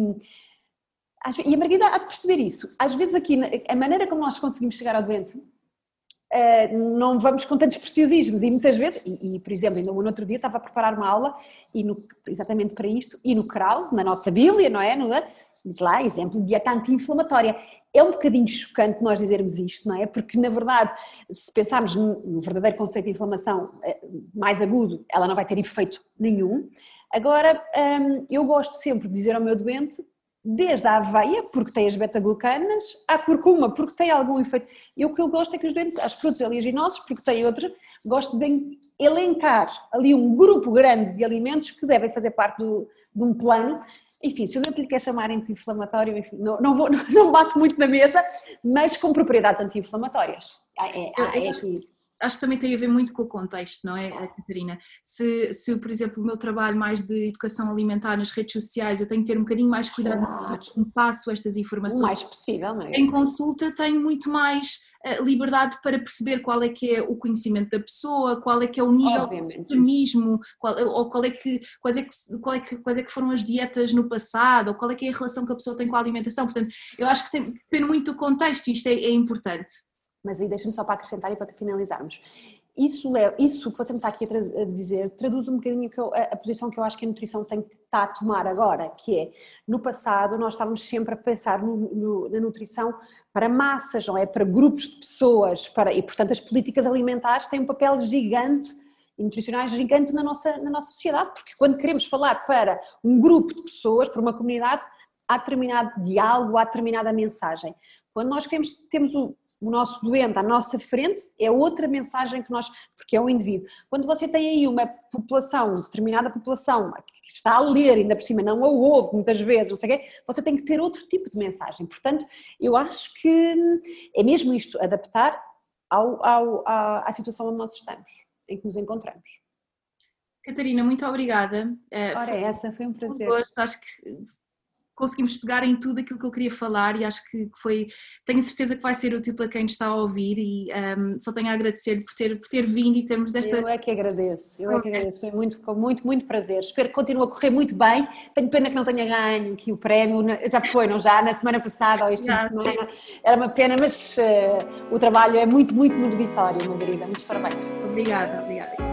e a Margarida há de perceber isso. Às vezes aqui, a maneira como nós conseguimos chegar ao doente Uh, não vamos com tantos preciosismos e muitas vezes, e, e, por exemplo, ainda no outro dia estava a preparar uma aula e no, exatamente para isto, e no Krause, na nossa Bíblia, não é? No, diz lá, exemplo de dieta anti-inflamatória. É um bocadinho chocante nós dizermos isto, não é? Porque, na verdade, se pensarmos no verdadeiro conceito de inflamação eh, mais agudo, ela não vai ter efeito nenhum. Agora, hum, eu gosto sempre de dizer ao meu doente desde a aveia, porque tem as beta-glucanas, à curcuma, porque tem algum efeito. E o que eu gosto é que os doentes, as frutos oleaginosos, porque tem outros, gosto de elencar ali um grupo grande de alimentos que devem fazer parte do, de um plano. Enfim, se o doente lhe quer chamar anti-inflamatório, enfim, não, não, vou, não bato muito na mesa, mas com propriedades anti-inflamatórias. É, é, é,
acho que também tem a ver muito com o contexto, não é, Catarina? Se, se, por exemplo, o meu trabalho mais de educação alimentar nas redes sociais, eu tenho que ter um bocadinho mais cuidado claro. como passo estas informações. O
mais possível, não é?
Em consulta tenho muito mais uh, liberdade para perceber qual é que é o conhecimento da pessoa, qual é que é o nível Obviamente. de organismo, qual, ou qual é que, quais, é que, qual é que, quais é que foram as dietas no passado, ou qual é que é a relação que a pessoa tem com a alimentação. Portanto, eu acho que tem, depende muito do contexto e isto é, é importante.
Mas aí deixa-me só para acrescentar e para finalizarmos. Isso, isso que você me está aqui a, dizer traduz um bocadinho eu, a, a, posição que eu acho que a nutrição tem que estar a tomar agora, que é, no passado nós estávamos sempre a pensar no, no, na nutrição para massas, não é? Para grupos de pessoas, para, e portanto as políticas alimentares têm um papel gigante e nutricionais gigante na nossa, na nossa sociedade, porque quando queremos falar para um grupo de pessoas, para uma comunidade, há determinado diálogo, há determinada mensagem. Quando nós queremos, temos o, o nosso doente à nossa frente, é outra mensagem que nós, porque é um indivíduo. Quando você tem aí uma população, determinada população, que está a ler, ainda por cima não a ouve muitas vezes, não sei o quê, você tem que ter outro tipo de mensagem. Portanto, eu acho que é mesmo isto, adaptar ao, ao, à, à situação onde nós estamos, em que nos encontramos.
Catarina, muito obrigada.
Ora, foi, essa foi um prazer.
Gosto, acho que conseguimos pegar em tudo aquilo que eu queria falar e acho que foi, tenho certeza que vai ser útil para quem está a ouvir e um, só tenho a agradecer por ter, por ter vindo e termos esta...
Eu é que agradeço, eu é que agradeço, foi muito, com muito, muito prazer, espero que continue a correr muito bem, tenho pena que não tenha ganho aqui o prémio, já foi, não já, na semana passada ou este fim de semana, era uma pena, mas uh, o trabalho é muito, muito meritório, Margarida, muitos parabéns.
Obrigada, obrigada.